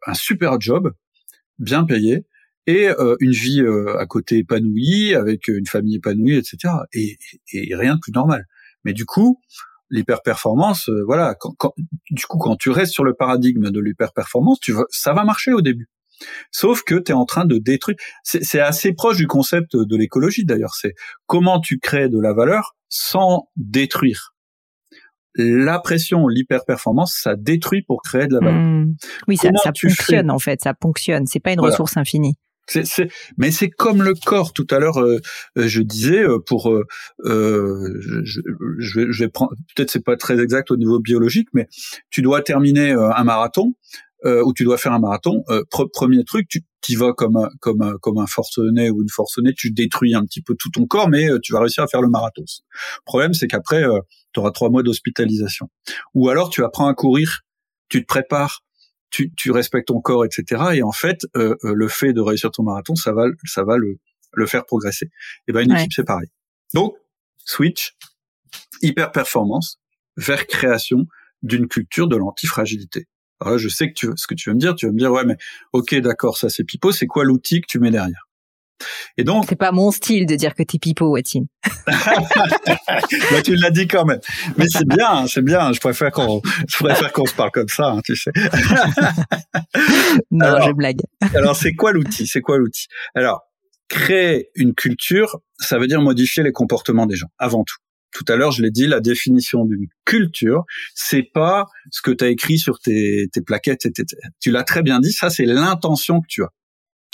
un super job, bien payé, et une vie à côté épanouie, avec une famille épanouie, etc. Et, et, rien de plus normal. Mais du coup, l'hyperperformance, euh, voilà, quand, du coup, quand tu restes sur le paradigme de l'hyperperformance, tu ça va marcher au début. Sauf que tu es en train de détruire. C'est assez proche du concept de l'écologie d'ailleurs. C'est comment tu crées de la valeur sans détruire. La pression, l'hyperperformance, ça détruit pour créer de la valeur. Mmh. Oui, ça, ça fonctionne en fait, ça fonctionne. C'est pas une ressource infinie. Mais c'est comme le corps. Tout à l'heure, euh, euh, je disais euh, pour, euh, je, vais prendre, peut-être c'est pas très exact au niveau biologique, mais tu dois terminer un marathon ou tu dois faire un marathon. premier truc, tu tu vas comme un, comme comme un forcené ou une forcenée, tu détruis un petit peu tout ton corps, mais tu vas réussir à faire le marathon. Le problème, c'est qu'après, tu auras trois mois d'hospitalisation. Ou alors, tu apprends à courir, tu te prépares, tu, tu respectes ton corps, etc. Et en fait, euh, le fait de réussir ton marathon, ça va, ça va le, le faire progresser. Et ben, une équipe, c'est pareil. Donc, switch, hyper performance vers création d'une culture de l'antifragilité. Alors là, je sais que tu, ce que tu veux me dire, tu veux me dire, ouais, mais ok, d'accord, ça c'est pipeau, c'est quoi l'outil que tu mets derrière? Et donc, c'est pas mon style de dire que t'es pipeau, Watine. bah, tu l'as dit quand même. Mais c'est bien, c'est bien. Je préfère qu'on, je préfère qu'on se parle comme ça, hein, tu sais. non, je blague. alors, c'est quoi l'outil? C'est quoi l'outil? Alors, créer une culture, ça veut dire modifier les comportements des gens, avant tout tout à l'heure, je l'ai dit, la définition d'une culture, c'est pas ce que tu as écrit sur tes, tes plaquettes. Tu l'as très bien dit, ça c'est l'intention que tu as.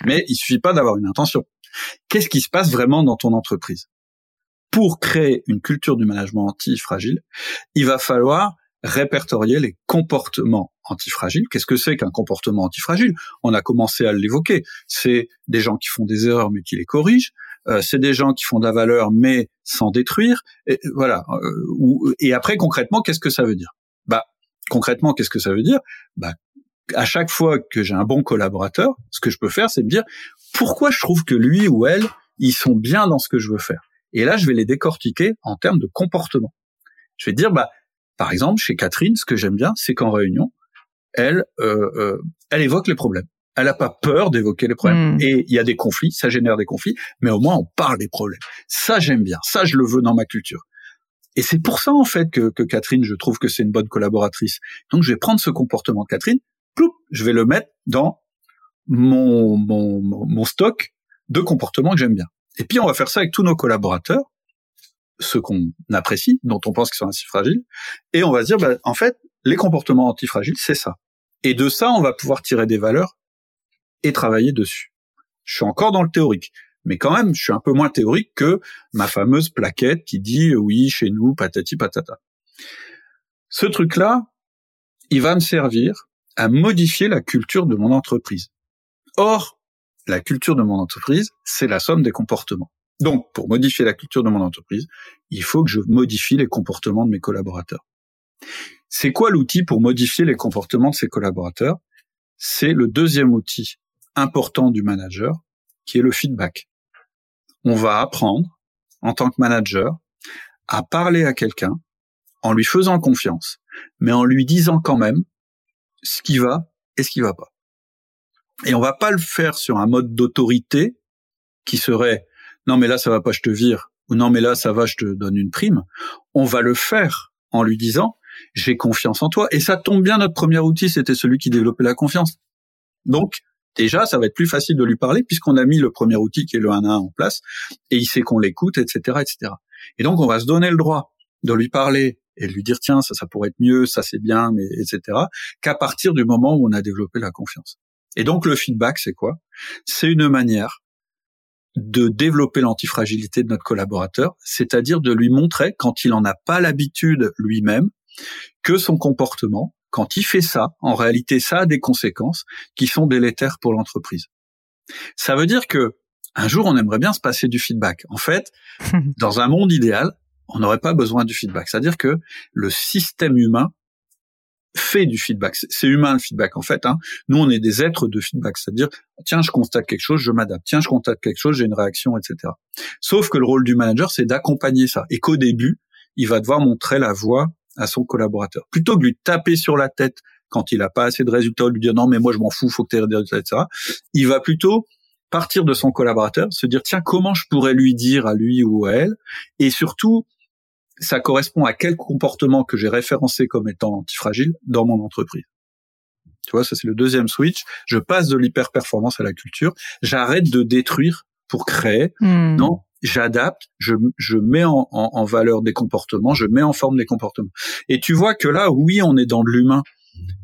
Mais il suffit pas d'avoir une intention. Qu'est-ce qui se passe vraiment dans ton entreprise? Pour créer une culture du management antifragile, il va falloir répertorier les comportements antifragiles. Qu'est-ce que c'est qu'un comportement antifragile? On a commencé à l'évoquer. C'est des gens qui font des erreurs mais qui les corrigent. Euh, c'est des gens qui font de la valeur mais sans détruire. Et, voilà. Euh, et après concrètement, qu'est-ce que ça veut dire? Bah concrètement, qu'est-ce que ça veut dire? Bah à chaque fois que j'ai un bon collaborateur, ce que je peux faire, c'est me dire pourquoi je trouve que lui ou elle ils sont bien dans ce que je veux faire? Et là, je vais les décortiquer en termes de comportement. Je vais dire bah par exemple, chez Catherine, ce que j'aime bien, c'est qu'en réunion, elle, euh, elle évoque les problèmes elle n'a pas peur d'évoquer les problèmes. Hmm. Et il y a des conflits, ça génère des conflits, mais au moins on parle des problèmes. Ça j'aime bien, ça je le veux dans ma culture. Et c'est pour ça en fait que, que Catherine, je trouve que c'est une bonne collaboratrice. Donc je vais prendre ce comportement de Catherine, ploup, je vais le mettre dans mon, mon, mon stock de comportements que j'aime bien. Et puis on va faire ça avec tous nos collaborateurs, ceux qu'on apprécie, dont on pense qu'ils sont assez fragiles, et on va se dire, bah, en fait, les comportements antifragiles, c'est ça. Et de ça, on va pouvoir tirer des valeurs et travailler dessus. Je suis encore dans le théorique, mais quand même, je suis un peu moins théorique que ma fameuse plaquette qui dit oui, chez nous, patati patata. Ce truc-là, il va me servir à modifier la culture de mon entreprise. Or, la culture de mon entreprise, c'est la somme des comportements. Donc, pour modifier la culture de mon entreprise, il faut que je modifie les comportements de mes collaborateurs. C'est quoi l'outil pour modifier les comportements de ces collaborateurs? C'est le deuxième outil important du manager, qui est le feedback. On va apprendre, en tant que manager, à parler à quelqu'un en lui faisant confiance, mais en lui disant quand même ce qui va et ce qui va pas. Et on va pas le faire sur un mode d'autorité qui serait non mais là ça va pas, je te vire, ou non mais là ça va, je te donne une prime. On va le faire en lui disant j'ai confiance en toi. Et ça tombe bien, notre premier outil, c'était celui qui développait la confiance. Donc, déjà, ça va être plus facile de lui parler puisqu'on a mis le premier outil qui est le 1 1 en place et il sait qu'on l'écoute, etc., etc. Et donc, on va se donner le droit de lui parler et de lui dire tiens ça ça pourrait être mieux, ça c'est bien, mais etc. Qu'à partir du moment où on a développé la confiance. Et donc le feedback c'est quoi? C'est une manière de développer l'antifragilité de notre collaborateur, c'est-à-dire de lui montrer quand il en a pas l'habitude lui-même que son comportement quand il fait ça, en réalité, ça a des conséquences qui sont délétères pour l'entreprise. Ça veut dire que un jour, on aimerait bien se passer du feedback. En fait, dans un monde idéal, on n'aurait pas besoin du feedback. C'est-à-dire que le système humain fait du feedback. C'est humain le feedback en fait. Hein. Nous, on est des êtres de feedback. C'est-à-dire, tiens, je constate quelque chose, je m'adapte. Tiens, je constate quelque chose, j'ai une réaction, etc. Sauf que le rôle du manager, c'est d'accompagner ça. Et qu'au début, il va devoir montrer la voie à son collaborateur. Plutôt que de lui taper sur la tête quand il n'a pas assez de résultats, lui dire non mais moi je m'en fous, faut que tu aies des résultats, etc. Il va plutôt partir de son collaborateur, se dire tiens comment je pourrais lui dire à lui ou à elle, et surtout ça correspond à quel comportement que j'ai référencé comme étant antifragile dans mon entreprise. Tu vois, ça c'est le deuxième switch. Je passe de l'hyper-performance à la culture. J'arrête de détruire pour créer. Hmm. Non, j'adapte, je, je mets en, en, valeur des comportements, je mets en forme des comportements. Et tu vois que là, oui, on est dans de l'humain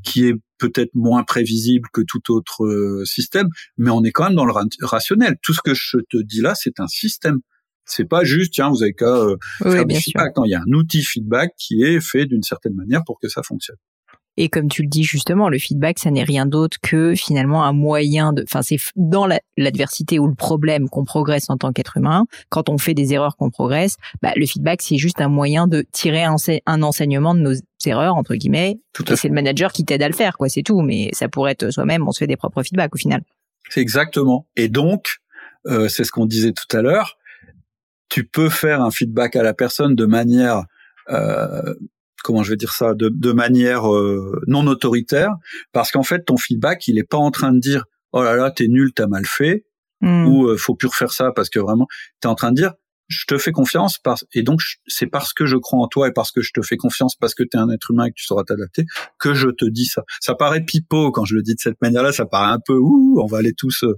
qui est peut-être moins prévisible que tout autre euh, système, mais on est quand même dans le rationnel. Tout ce que je te dis là, c'est un système. C'est pas juste, tiens, vous avez qu'à euh, faire du feedback. Non, il y a un outil feedback qui est fait d'une certaine manière pour que ça fonctionne. Et comme tu le dis justement, le feedback, ça n'est rien d'autre que finalement un moyen de, enfin, c'est dans l'adversité ou le problème qu'on progresse en tant qu'être humain. Quand on fait des erreurs qu'on progresse, bah, le feedback, c'est juste un moyen de tirer un, enseignement de nos erreurs, entre guillemets. Tout et c'est le manager qui t'aide à le faire, quoi, c'est tout. Mais ça pourrait être soi-même, on se fait des propres feedbacks au final. C'est exactement. Et donc, euh, c'est ce qu'on disait tout à l'heure, tu peux faire un feedback à la personne de manière euh, comment je vais dire ça, de, de manière euh, non autoritaire, parce qu'en fait, ton feedback, il est pas en train de dire oh là là, t'es nul, t'as mal fait, hmm. ou euh, faut plus refaire ça parce que vraiment, t'es en train de dire je te fais confiance parce et donc c'est parce que je crois en toi et parce que je te fais confiance parce que tu es un être humain et que tu sauras t'adapter que je te dis ça. Ça paraît pipeau quand je le dis de cette manière-là, ça paraît un peu ouh, on va aller tous euh,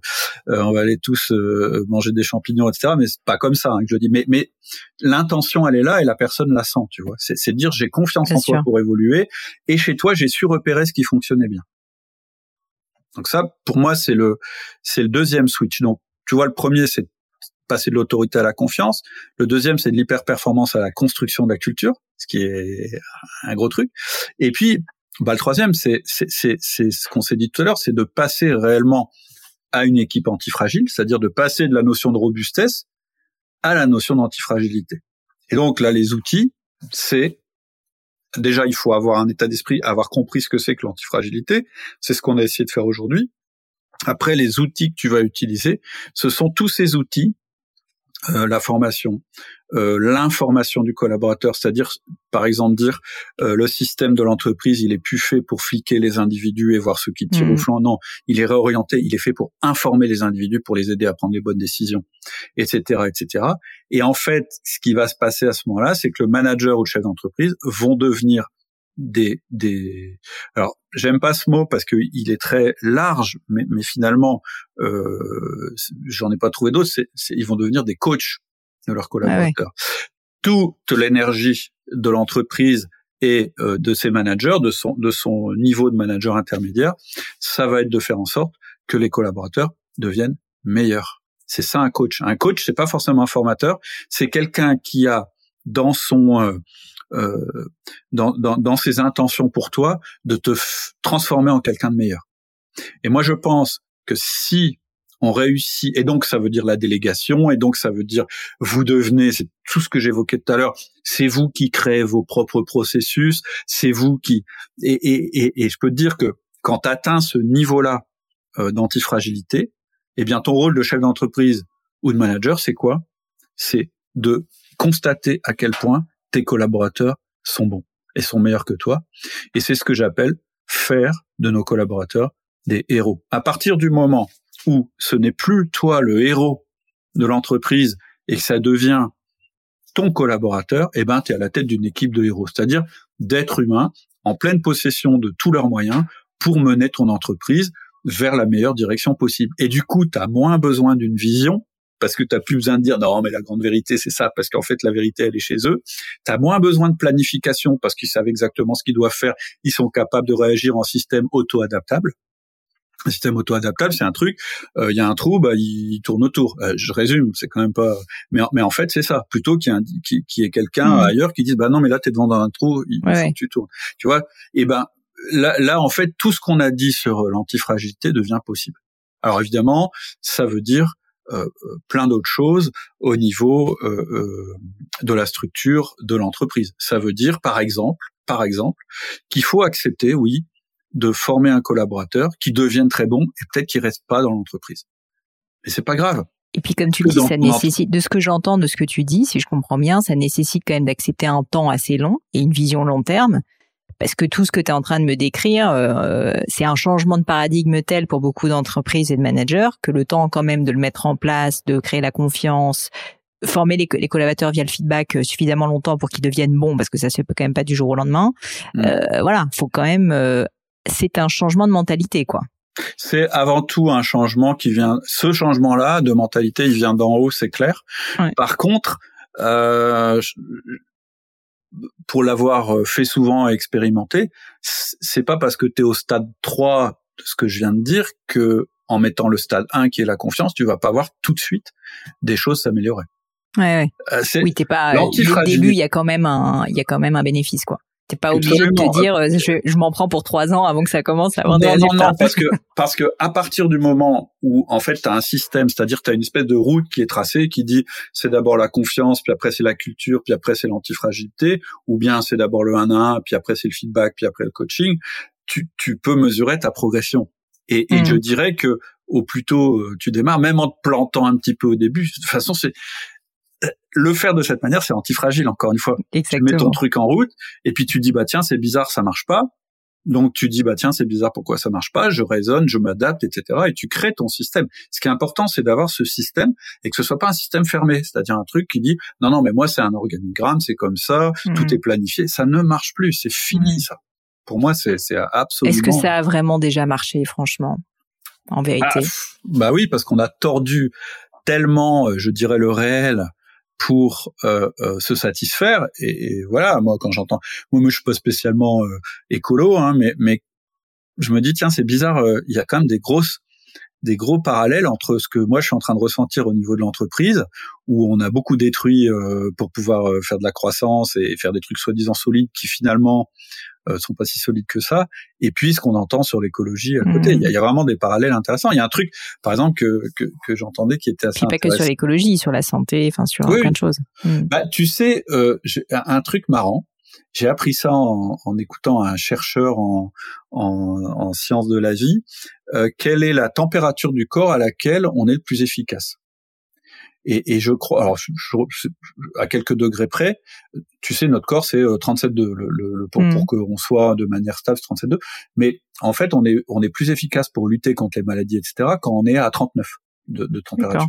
on va aller tous euh, manger des champignons etc. Mais c'est pas comme ça hein, que je le dis. Mais mais l'intention elle est là et la personne la sent, tu vois. C'est c'est dire j'ai confiance en toi pour évoluer et chez toi j'ai su repérer ce qui fonctionnait bien. Donc ça pour moi c'est le c'est le deuxième switch. Donc tu vois le premier c'est passer de l'autorité à la confiance. Le deuxième, c'est de l'hyper-performance à la construction de la culture, ce qui est un gros truc. Et puis, bah, le troisième, c'est ce qu'on s'est dit tout à l'heure, c'est de passer réellement à une équipe antifragile, c'est-à-dire de passer de la notion de robustesse à la notion d'antifragilité. Et donc là, les outils, c'est déjà, il faut avoir un état d'esprit, avoir compris ce que c'est que l'antifragilité. C'est ce qu'on a essayé de faire aujourd'hui. Après, les outils que tu vas utiliser, ce sont tous ces outils euh, la formation, euh, l'information du collaborateur, c'est-à-dire par exemple dire euh, le système de l'entreprise il est plus fait pour fliquer les individus et voir ceux qui tirent au mmh. flanc, non, il est réorienté, il est fait pour informer les individus, pour les aider à prendre les bonnes décisions, etc., etc. Et en fait, ce qui va se passer à ce moment-là, c'est que le manager ou le chef d'entreprise vont devenir des des alors j'aime pas ce mot parce qu'il est très large mais, mais finalement euh, j'en ai pas trouvé d'autres c'est, ils vont devenir des coachs de leurs collaborateurs. Toute l'énergie de l'entreprise et euh, de ses managers de son de son niveau de manager intermédiaire ça va être de faire en sorte que les collaborateurs deviennent meilleurs. C'est ça un coach. Un coach c'est pas forcément un formateur c'est quelqu'un qui a dans son euh, euh, dans, dans, dans, ses intentions pour toi de te transformer en quelqu'un de meilleur. Et moi, je pense que si on réussit, et donc ça veut dire la délégation, et donc ça veut dire vous devenez, c'est tout ce que j'évoquais tout à l'heure, c'est vous qui créez vos propres processus, c'est vous qui, et, et, et, je peux te dire que quand tu atteins ce niveau-là euh, d'antifragilité, eh bien ton rôle de chef d'entreprise ou de manager, c'est quoi? C'est de constater à quel point tes collaborateurs sont bons et sont meilleurs que toi. Et c'est ce que j'appelle faire de nos collaborateurs des héros. À partir du moment où ce n'est plus toi le héros de l'entreprise et que ça devient ton collaborateur, eh ben, tu es à la tête d'une équipe de héros, c'est-à-dire d'êtres humains en pleine possession de tous leurs moyens pour mener ton entreprise vers la meilleure direction possible. Et du coup, tu as moins besoin d'une vision parce que tu n'as plus besoin de dire non mais la grande vérité c'est ça parce qu'en fait la vérité elle est chez eux. Tu as moins besoin de planification parce qu'ils savent exactement ce qu'ils doivent faire, ils sont capables de réagir en système auto-adaptable. Un système auto-adaptable, c'est un truc. Euh, il y a un trou, bah, il tourne autour. Euh, je résume, c'est quand même pas. Mais, mais en fait, c'est ça. Plutôt qu'il y ait, quelqu'un mmh. ailleurs qui dise, bah non, mais là, t'es devant dans un trou, il faut que tu tournes. Tu vois? Et ben là, là, en fait, tout ce qu'on a dit sur l'antifragilité devient possible. Alors évidemment, ça veut dire euh, euh, plein d'autres choses au niveau euh, de la structure de l'entreprise. Ça veut dire, par exemple, par exemple, qu'il faut accepter, oui, de former un collaborateur qui devienne très bon et peut-être qu'il reste pas dans l'entreprise. Mais c'est pas grave. Et puis comme tu le dis, ça nécessite, de ce que j'entends, de ce que tu dis, si je comprends bien, ça nécessite quand même d'accepter un temps assez long et une vision long terme parce que tout ce que tu es en train de me décrire, euh, c'est un changement de paradigme tel pour beaucoup d'entreprises et de managers que le temps quand même de le mettre en place, de créer la confiance, former les, les collaborateurs via le feedback euh, suffisamment longtemps pour qu'ils deviennent bons, parce que ça se fait quand même pas du jour au lendemain. Mm. Euh, voilà, faut quand même. Euh, c'est un changement de mentalité, quoi. C'est avant tout un changement qui vient. Ce changement-là de mentalité, il vient d'en haut, c'est clair. Par contre, euh, pour l'avoir euh, fait souvent et expérimenté, c'est pas parce que tu es au stade 3 de ce que je viens de dire que en mettant le stade 1 qui est la confiance, tu vas pas voir tout de suite des choses s'améliorer. Ouais, ouais. Euh, oui, t'es pas au début, il y a quand même un il y a quand même un bénéfice quoi. T'es pas obligé de te dire, euh, je, je m'en prends pour trois ans avant que ça commence à avoir des résultats. Non, non, parce que parce que à partir du moment où en fait t'as un système, c'est-à-dire t'as une espèce de route qui est tracée, qui dit c'est d'abord la confiance, puis après c'est la culture, puis après c'est l'antifragilité, ou bien c'est d'abord le 1 à 1, puis après c'est le feedback, puis après le coaching. Tu tu peux mesurer ta progression. Et, et je mm. dirais que au plus tôt euh, tu démarres, même en te plantant un petit peu au début, de toute façon c'est le faire de cette manière, c'est antifragile, encore une fois. Exactement. Tu mets ton truc en route, et puis tu dis, bah tiens, c'est bizarre, ça marche pas. Donc tu dis, bah tiens, c'est bizarre, pourquoi ça marche pas Je raisonne, je m'adapte, etc. Et tu crées ton système. Ce qui est important, c'est d'avoir ce système, et que ce soit pas un système fermé, c'est-à-dire un truc qui dit, non, non, mais moi, c'est un organigramme, c'est comme ça, mmh. tout est planifié. Ça ne marche plus, c'est fini, mmh. ça. Pour moi, c'est absolument... Est-ce que ça a vraiment déjà marché, franchement en vérité? Ah, bah oui, parce qu'on a tordu tellement, euh, je dirais, le réel pour euh, euh, se satisfaire. Et, voilà, moi quand j'entends, moi, moi je suis pas spécialement euh, écolo, hein, mais mais je me dis tiens c'est bizarre, euh, il y a quand même des grosses des gros parallèles entre ce que moi je suis en train de ressentir au niveau de l'entreprise, où on a beaucoup détruit pour pouvoir faire de la croissance et faire des trucs soi-disant solides qui finalement euh, sont pas si solides que ça. Et puis ce qu'on entend sur l'écologie à côté, il y, a, y, a vraiment des parallèles intéressants. Il y a un truc, par exemple, que que, que j'entendais qui était assez. pas que sur l'écologie, sur la santé, enfin sur plein de choses. Mm. Bah tu sais, euh, un truc marrant. J'ai appris ça en, en, écoutant un chercheur en, en, en sciences de la vie. Euh, quelle est la température du corps à laquelle on est le plus efficace? Et, et je crois, alors à quelques degrés près, tu sais, notre corps c'est 37,2 euh, le, le, pour, mmh. pour qu'on soit de manière stable 37,2. Mais en fait, on est on est plus efficace pour lutter contre les maladies, etc. quand on est à 39 de, de température.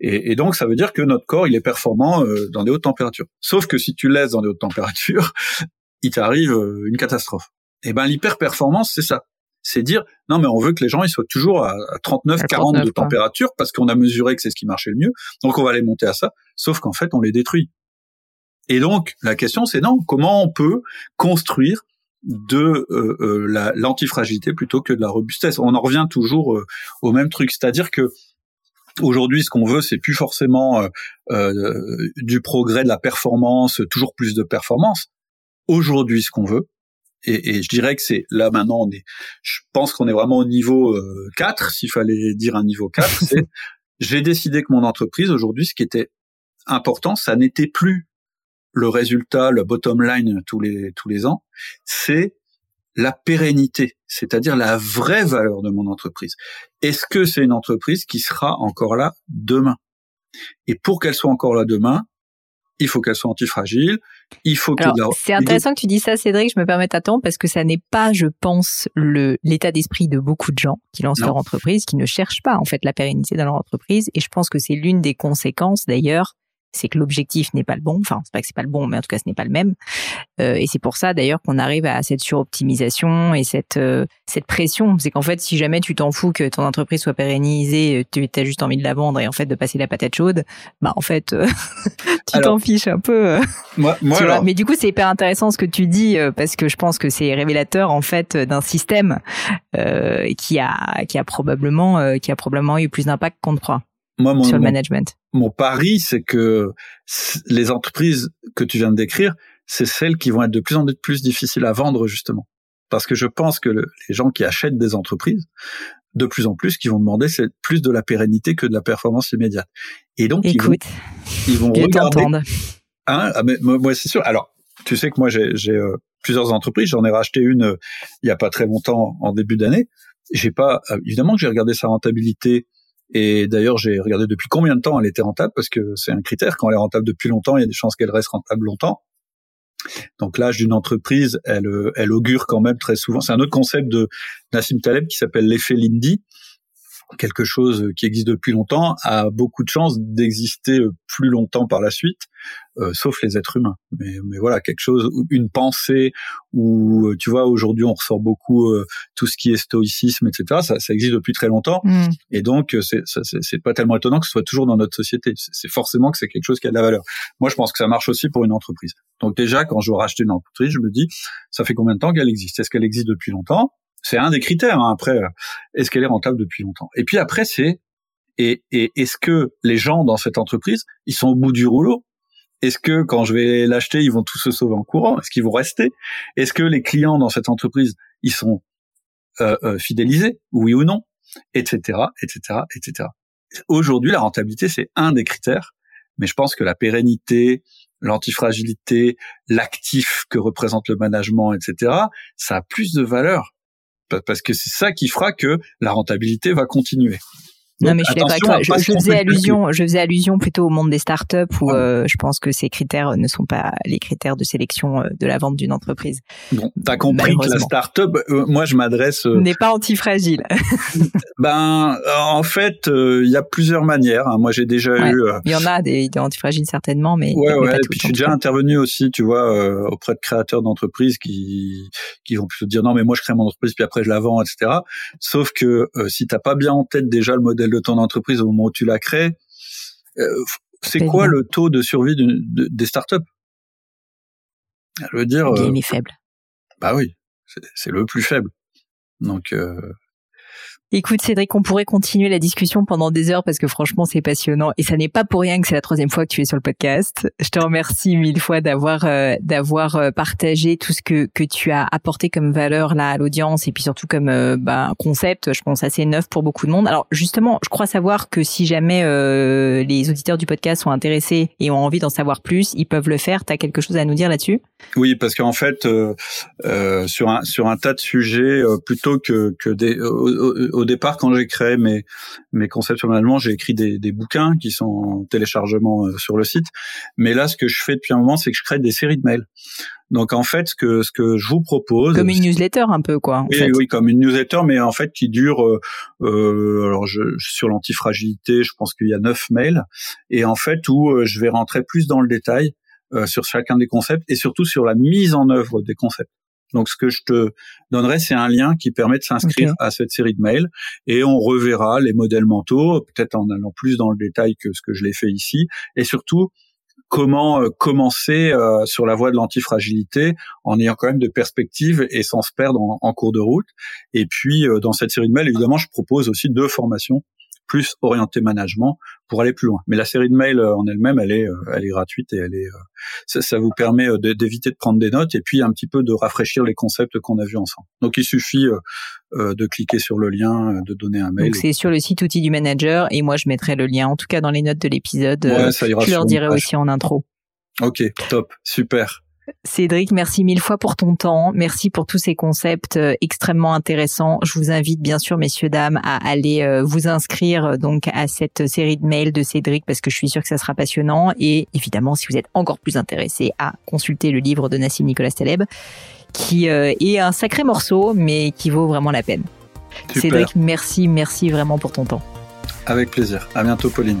Et, et, donc, ça veut dire que notre corps, il est performant euh, dans des hautes températures. Sauf que si tu laisses dans des hautes températures, il t'arrive euh, une catastrophe. Et ben, l'hyper-performance, c'est ça c'est dire non mais on veut que les gens ils soient toujours à 39 40 de température parce qu'on a mesuré que c'est ce qui marchait le mieux. Donc on va les monter à ça. Sauf qu'en fait on les détruit. Et donc la question c'est non comment on peut construire de euh, euh, l'antifragilité plutôt que de la robustesse? On en revient toujours euh, au même truc. C'est-à-dire que Aujourd'hui, ce qu'on veut, c'est plus forcément du progrès, de la performance, toujours plus de performance. Aujourd'hui, ce qu'on veut, et, et, je dirais que c'est là maintenant on est je pense qu'on est vraiment au niveau 4 euh, s'il fallait dire un niveau 4 c'est j'ai décidé que mon entreprise aujourd'hui ce qui était important ça n'était plus le résultat le bottom line tous les tous les ans c'est la pérennité c'est-à-dire la vraie valeur de mon entreprise. Est-ce que c'est une entreprise qui sera encore là demain? Et pour qu'elle soit encore là demain il faut qu'elle soit antifragile, il faut que C'est intéressant que tu dis ça, Cédric, je me permets d'attendre parce que ça n'est pas, je pense, le l'état d'esprit de beaucoup de gens qui lancent leur entreprise, qui ne cherchent pas en fait la pérennité dans leur entreprise. Et je pense que c'est l'une des conséquences d'ailleurs c'est que l'objectif n'est pas le bon. Enfin, c'est pas que c'est pas le bon, mais en tout cas, ce n'est pas le même. Euh, et c'est pour ça, d'ailleurs, qu'on arrive à cette suroptimisation et cette euh, cette pression. C'est qu'en fait, si jamais tu t'en fous que ton entreprise soit pérennisée, tu as juste envie de la vendre et en fait de passer la patate chaude, bah en fait, euh, tu t'en fiches un peu. moi, moi Mais du coup, c'est hyper intéressant ce que tu dis parce que je pense que c'est révélateur en fait d'un système qui a qui a probablement qui a probablement eu plus d'impact qu'on ne croit mon, sur le management. Mon, pari, c'est que les entreprises que tu viens de décrire, c'est celles qui vont être de plus en plus difficiles à vendre justement, parce que je pense que les gens qui achètent des entreprises, de plus en plus, qui vont demander, c'est plus de la pérennité que de la performance immédiate. Et donc, Écoute, ils vont, ils vont regarder. Hein, ah, mais, moi, c'est sûr. Alors, tu sais que moi, j'ai euh, plusieurs entreprises. J'en ai racheté une euh, il y a pas très longtemps, en début d'année. J'ai pas, euh, évidemment que j'ai regardé sa rentabilité et d'ailleurs, j'ai regardé depuis combien de temps elle était rentable, parce que c'est un critère. Quand elle est rentable depuis longtemps, il y a des chances qu'elle reste rentable longtemps. Donc l'âge d'une entreprise, elle, elle augure quand même très souvent. C'est un autre concept de Nassim Taleb qui s'appelle l'effet Lindy, quelque chose qui existe depuis longtemps a beaucoup de chances d'exister plus longtemps par la suite, euh, sauf les êtres humains. Mais, mais, voilà, quelque chose, une pensée, ou euh, tu vois, aujourd'hui on ressort beaucoup euh, tout ce qui est stoïcisme, etc. Ça, ça existe depuis très longtemps, mm. et donc c'est c'est pas tellement étonnant que ce soit toujours dans notre société. C'est forcément que c'est quelque chose qui a de la valeur. Moi, je pense que ça marche aussi pour une entreprise. Donc déjà, quand je rachète une entreprise, je me dis, ça fait combien de temps qu'elle existe? Est-ce qu'elle existe depuis longtemps? C'est un des critères. Hein. Après, euh, est-ce qu'elle est rentable depuis longtemps? Et puis après, c'est et, et est-ce que les gens dans cette entreprise, ils sont au bout du rouleau? Est-ce que quand je vais l'acheter, ils vont tous se sauver en courant? Est-ce qu'ils vont rester? Est-ce que les clients dans cette entreprise, ils sont euh, euh, fidélisés, oui ou non, etc., etc., etc. Aujourd'hui, la rentabilité, c'est un des critères, mais je pense que la pérennité, l'antifragilité, l'actif que représente le management, etc., ça a plus de valeur parce que c'est ça qui fera que la rentabilité va continuer non, mais je suis d'accord avec toi. Je, faisais allusion, je faisais allusion plutôt au monde des startups où euh, je pense que ces critères ne sont pas les critères de sélection euh, de la vente d'une entreprise. Bon, t'as compris que la startup, euh, moi je m'adresse. N'est pas antifragile. ben, en fait, il y a plusieurs manières. Hein. Moi, j'ai déjà eu. Il y en a des, des antifragiles certainement, mais. Ouais, ouais. et puis je suis déjà intervenu aussi, tu vois, auprès de créateurs d'entreprises qui qui vont plutôt dire non, mais moi je crée mon entreprise puis après je la vends, etc. Sauf que si t'as pas bien en tête déjà le modèle de ton entreprise au moment où tu la crées, euh, c'est quoi le taux de survie des startups? Je veux dire, il est euh, faible. Bah oui, c'est le plus faible. Donc euh, Écoute Cédric, on pourrait continuer la discussion pendant des heures parce que franchement c'est passionnant et ça n'est pas pour rien que c'est la troisième fois que tu es sur le podcast. Je te remercie mille fois d'avoir euh, d'avoir euh, partagé tout ce que que tu as apporté comme valeur là à l'audience et puis surtout comme euh, bah, concept, je pense assez neuf pour beaucoup de monde. Alors justement, je crois savoir que si jamais les auditeurs du podcast sont intéressés et ont envie d'en savoir plus, ils peuvent le faire. Tu as quelque chose à nous dire là-dessus? Oui, parce qu'en fait sur un sur un tas de sujets plutôt que que des au départ, quand j'ai créé mes, mes concepts sur l'allemand, j'ai écrit des, des, bouquins qui sont en téléchargement euh, sur le site. Mais là, ce que je fais depuis un moment, c'est que je crée des séries de mails. Donc en fait, ce que ce que je vous propose, comme une newsletter un peu quoi. oui, oui, comme une newsletter, mais en fait qui dure. Euh, euh alors je, sur l'antifragilité, je pense qu'il y a neuf mails, et en fait où je vais rentrer plus dans le détail sur chacun des concepts et surtout sur la mise en œuvre des concepts. Donc, ce que je te donnerai, c'est un lien qui permet de s'inscrire à cette série de mails et on reverra les modèles mentaux, peut-être en allant plus dans le détail que ce que je l'ai fait ici, et surtout comment euh, commencer euh, sur la voie de l'antifragilité en ayant quand même de perspectives et sans se perdre en, cours de route. Et puis, euh, dans cette série de mails, évidemment, je propose aussi deux formations plus orienté management pour aller plus loin. Mais la série de mails euh, en elle-même, elle est, euh, elle est gratuite et elle est, euh, ça, vous permet d'éviter de prendre des notes et puis un petit peu de rafraîchir les concepts qu'on a vus ensemble. Donc il suffit de cliquer sur le lien, de donner un mail. Donc c'est sur le site outil du manager et moi je mettrai le lien, en tout cas dans les notes de l'épisode. Ouais, ça ira je leur dirai aussi en intro. Ok, top, super. Cédric, merci mille fois pour ton temps. Merci pour tous ces concepts euh, extrêmement intéressants. Je vous invite bien sûr, messieurs, dames, à aller euh, vous inscrire euh, donc à cette série de mails de Cédric parce que je suis sûre que ça sera passionnant. Et évidemment, si vous êtes encore plus intéressé à consulter le livre de Nassim Nicolas Taleb, qui est un sacré morceau, mais qui vaut vraiment la peine. Cédric, merci, merci vraiment pour ton temps. Avec plaisir. À bientôt, Pauline.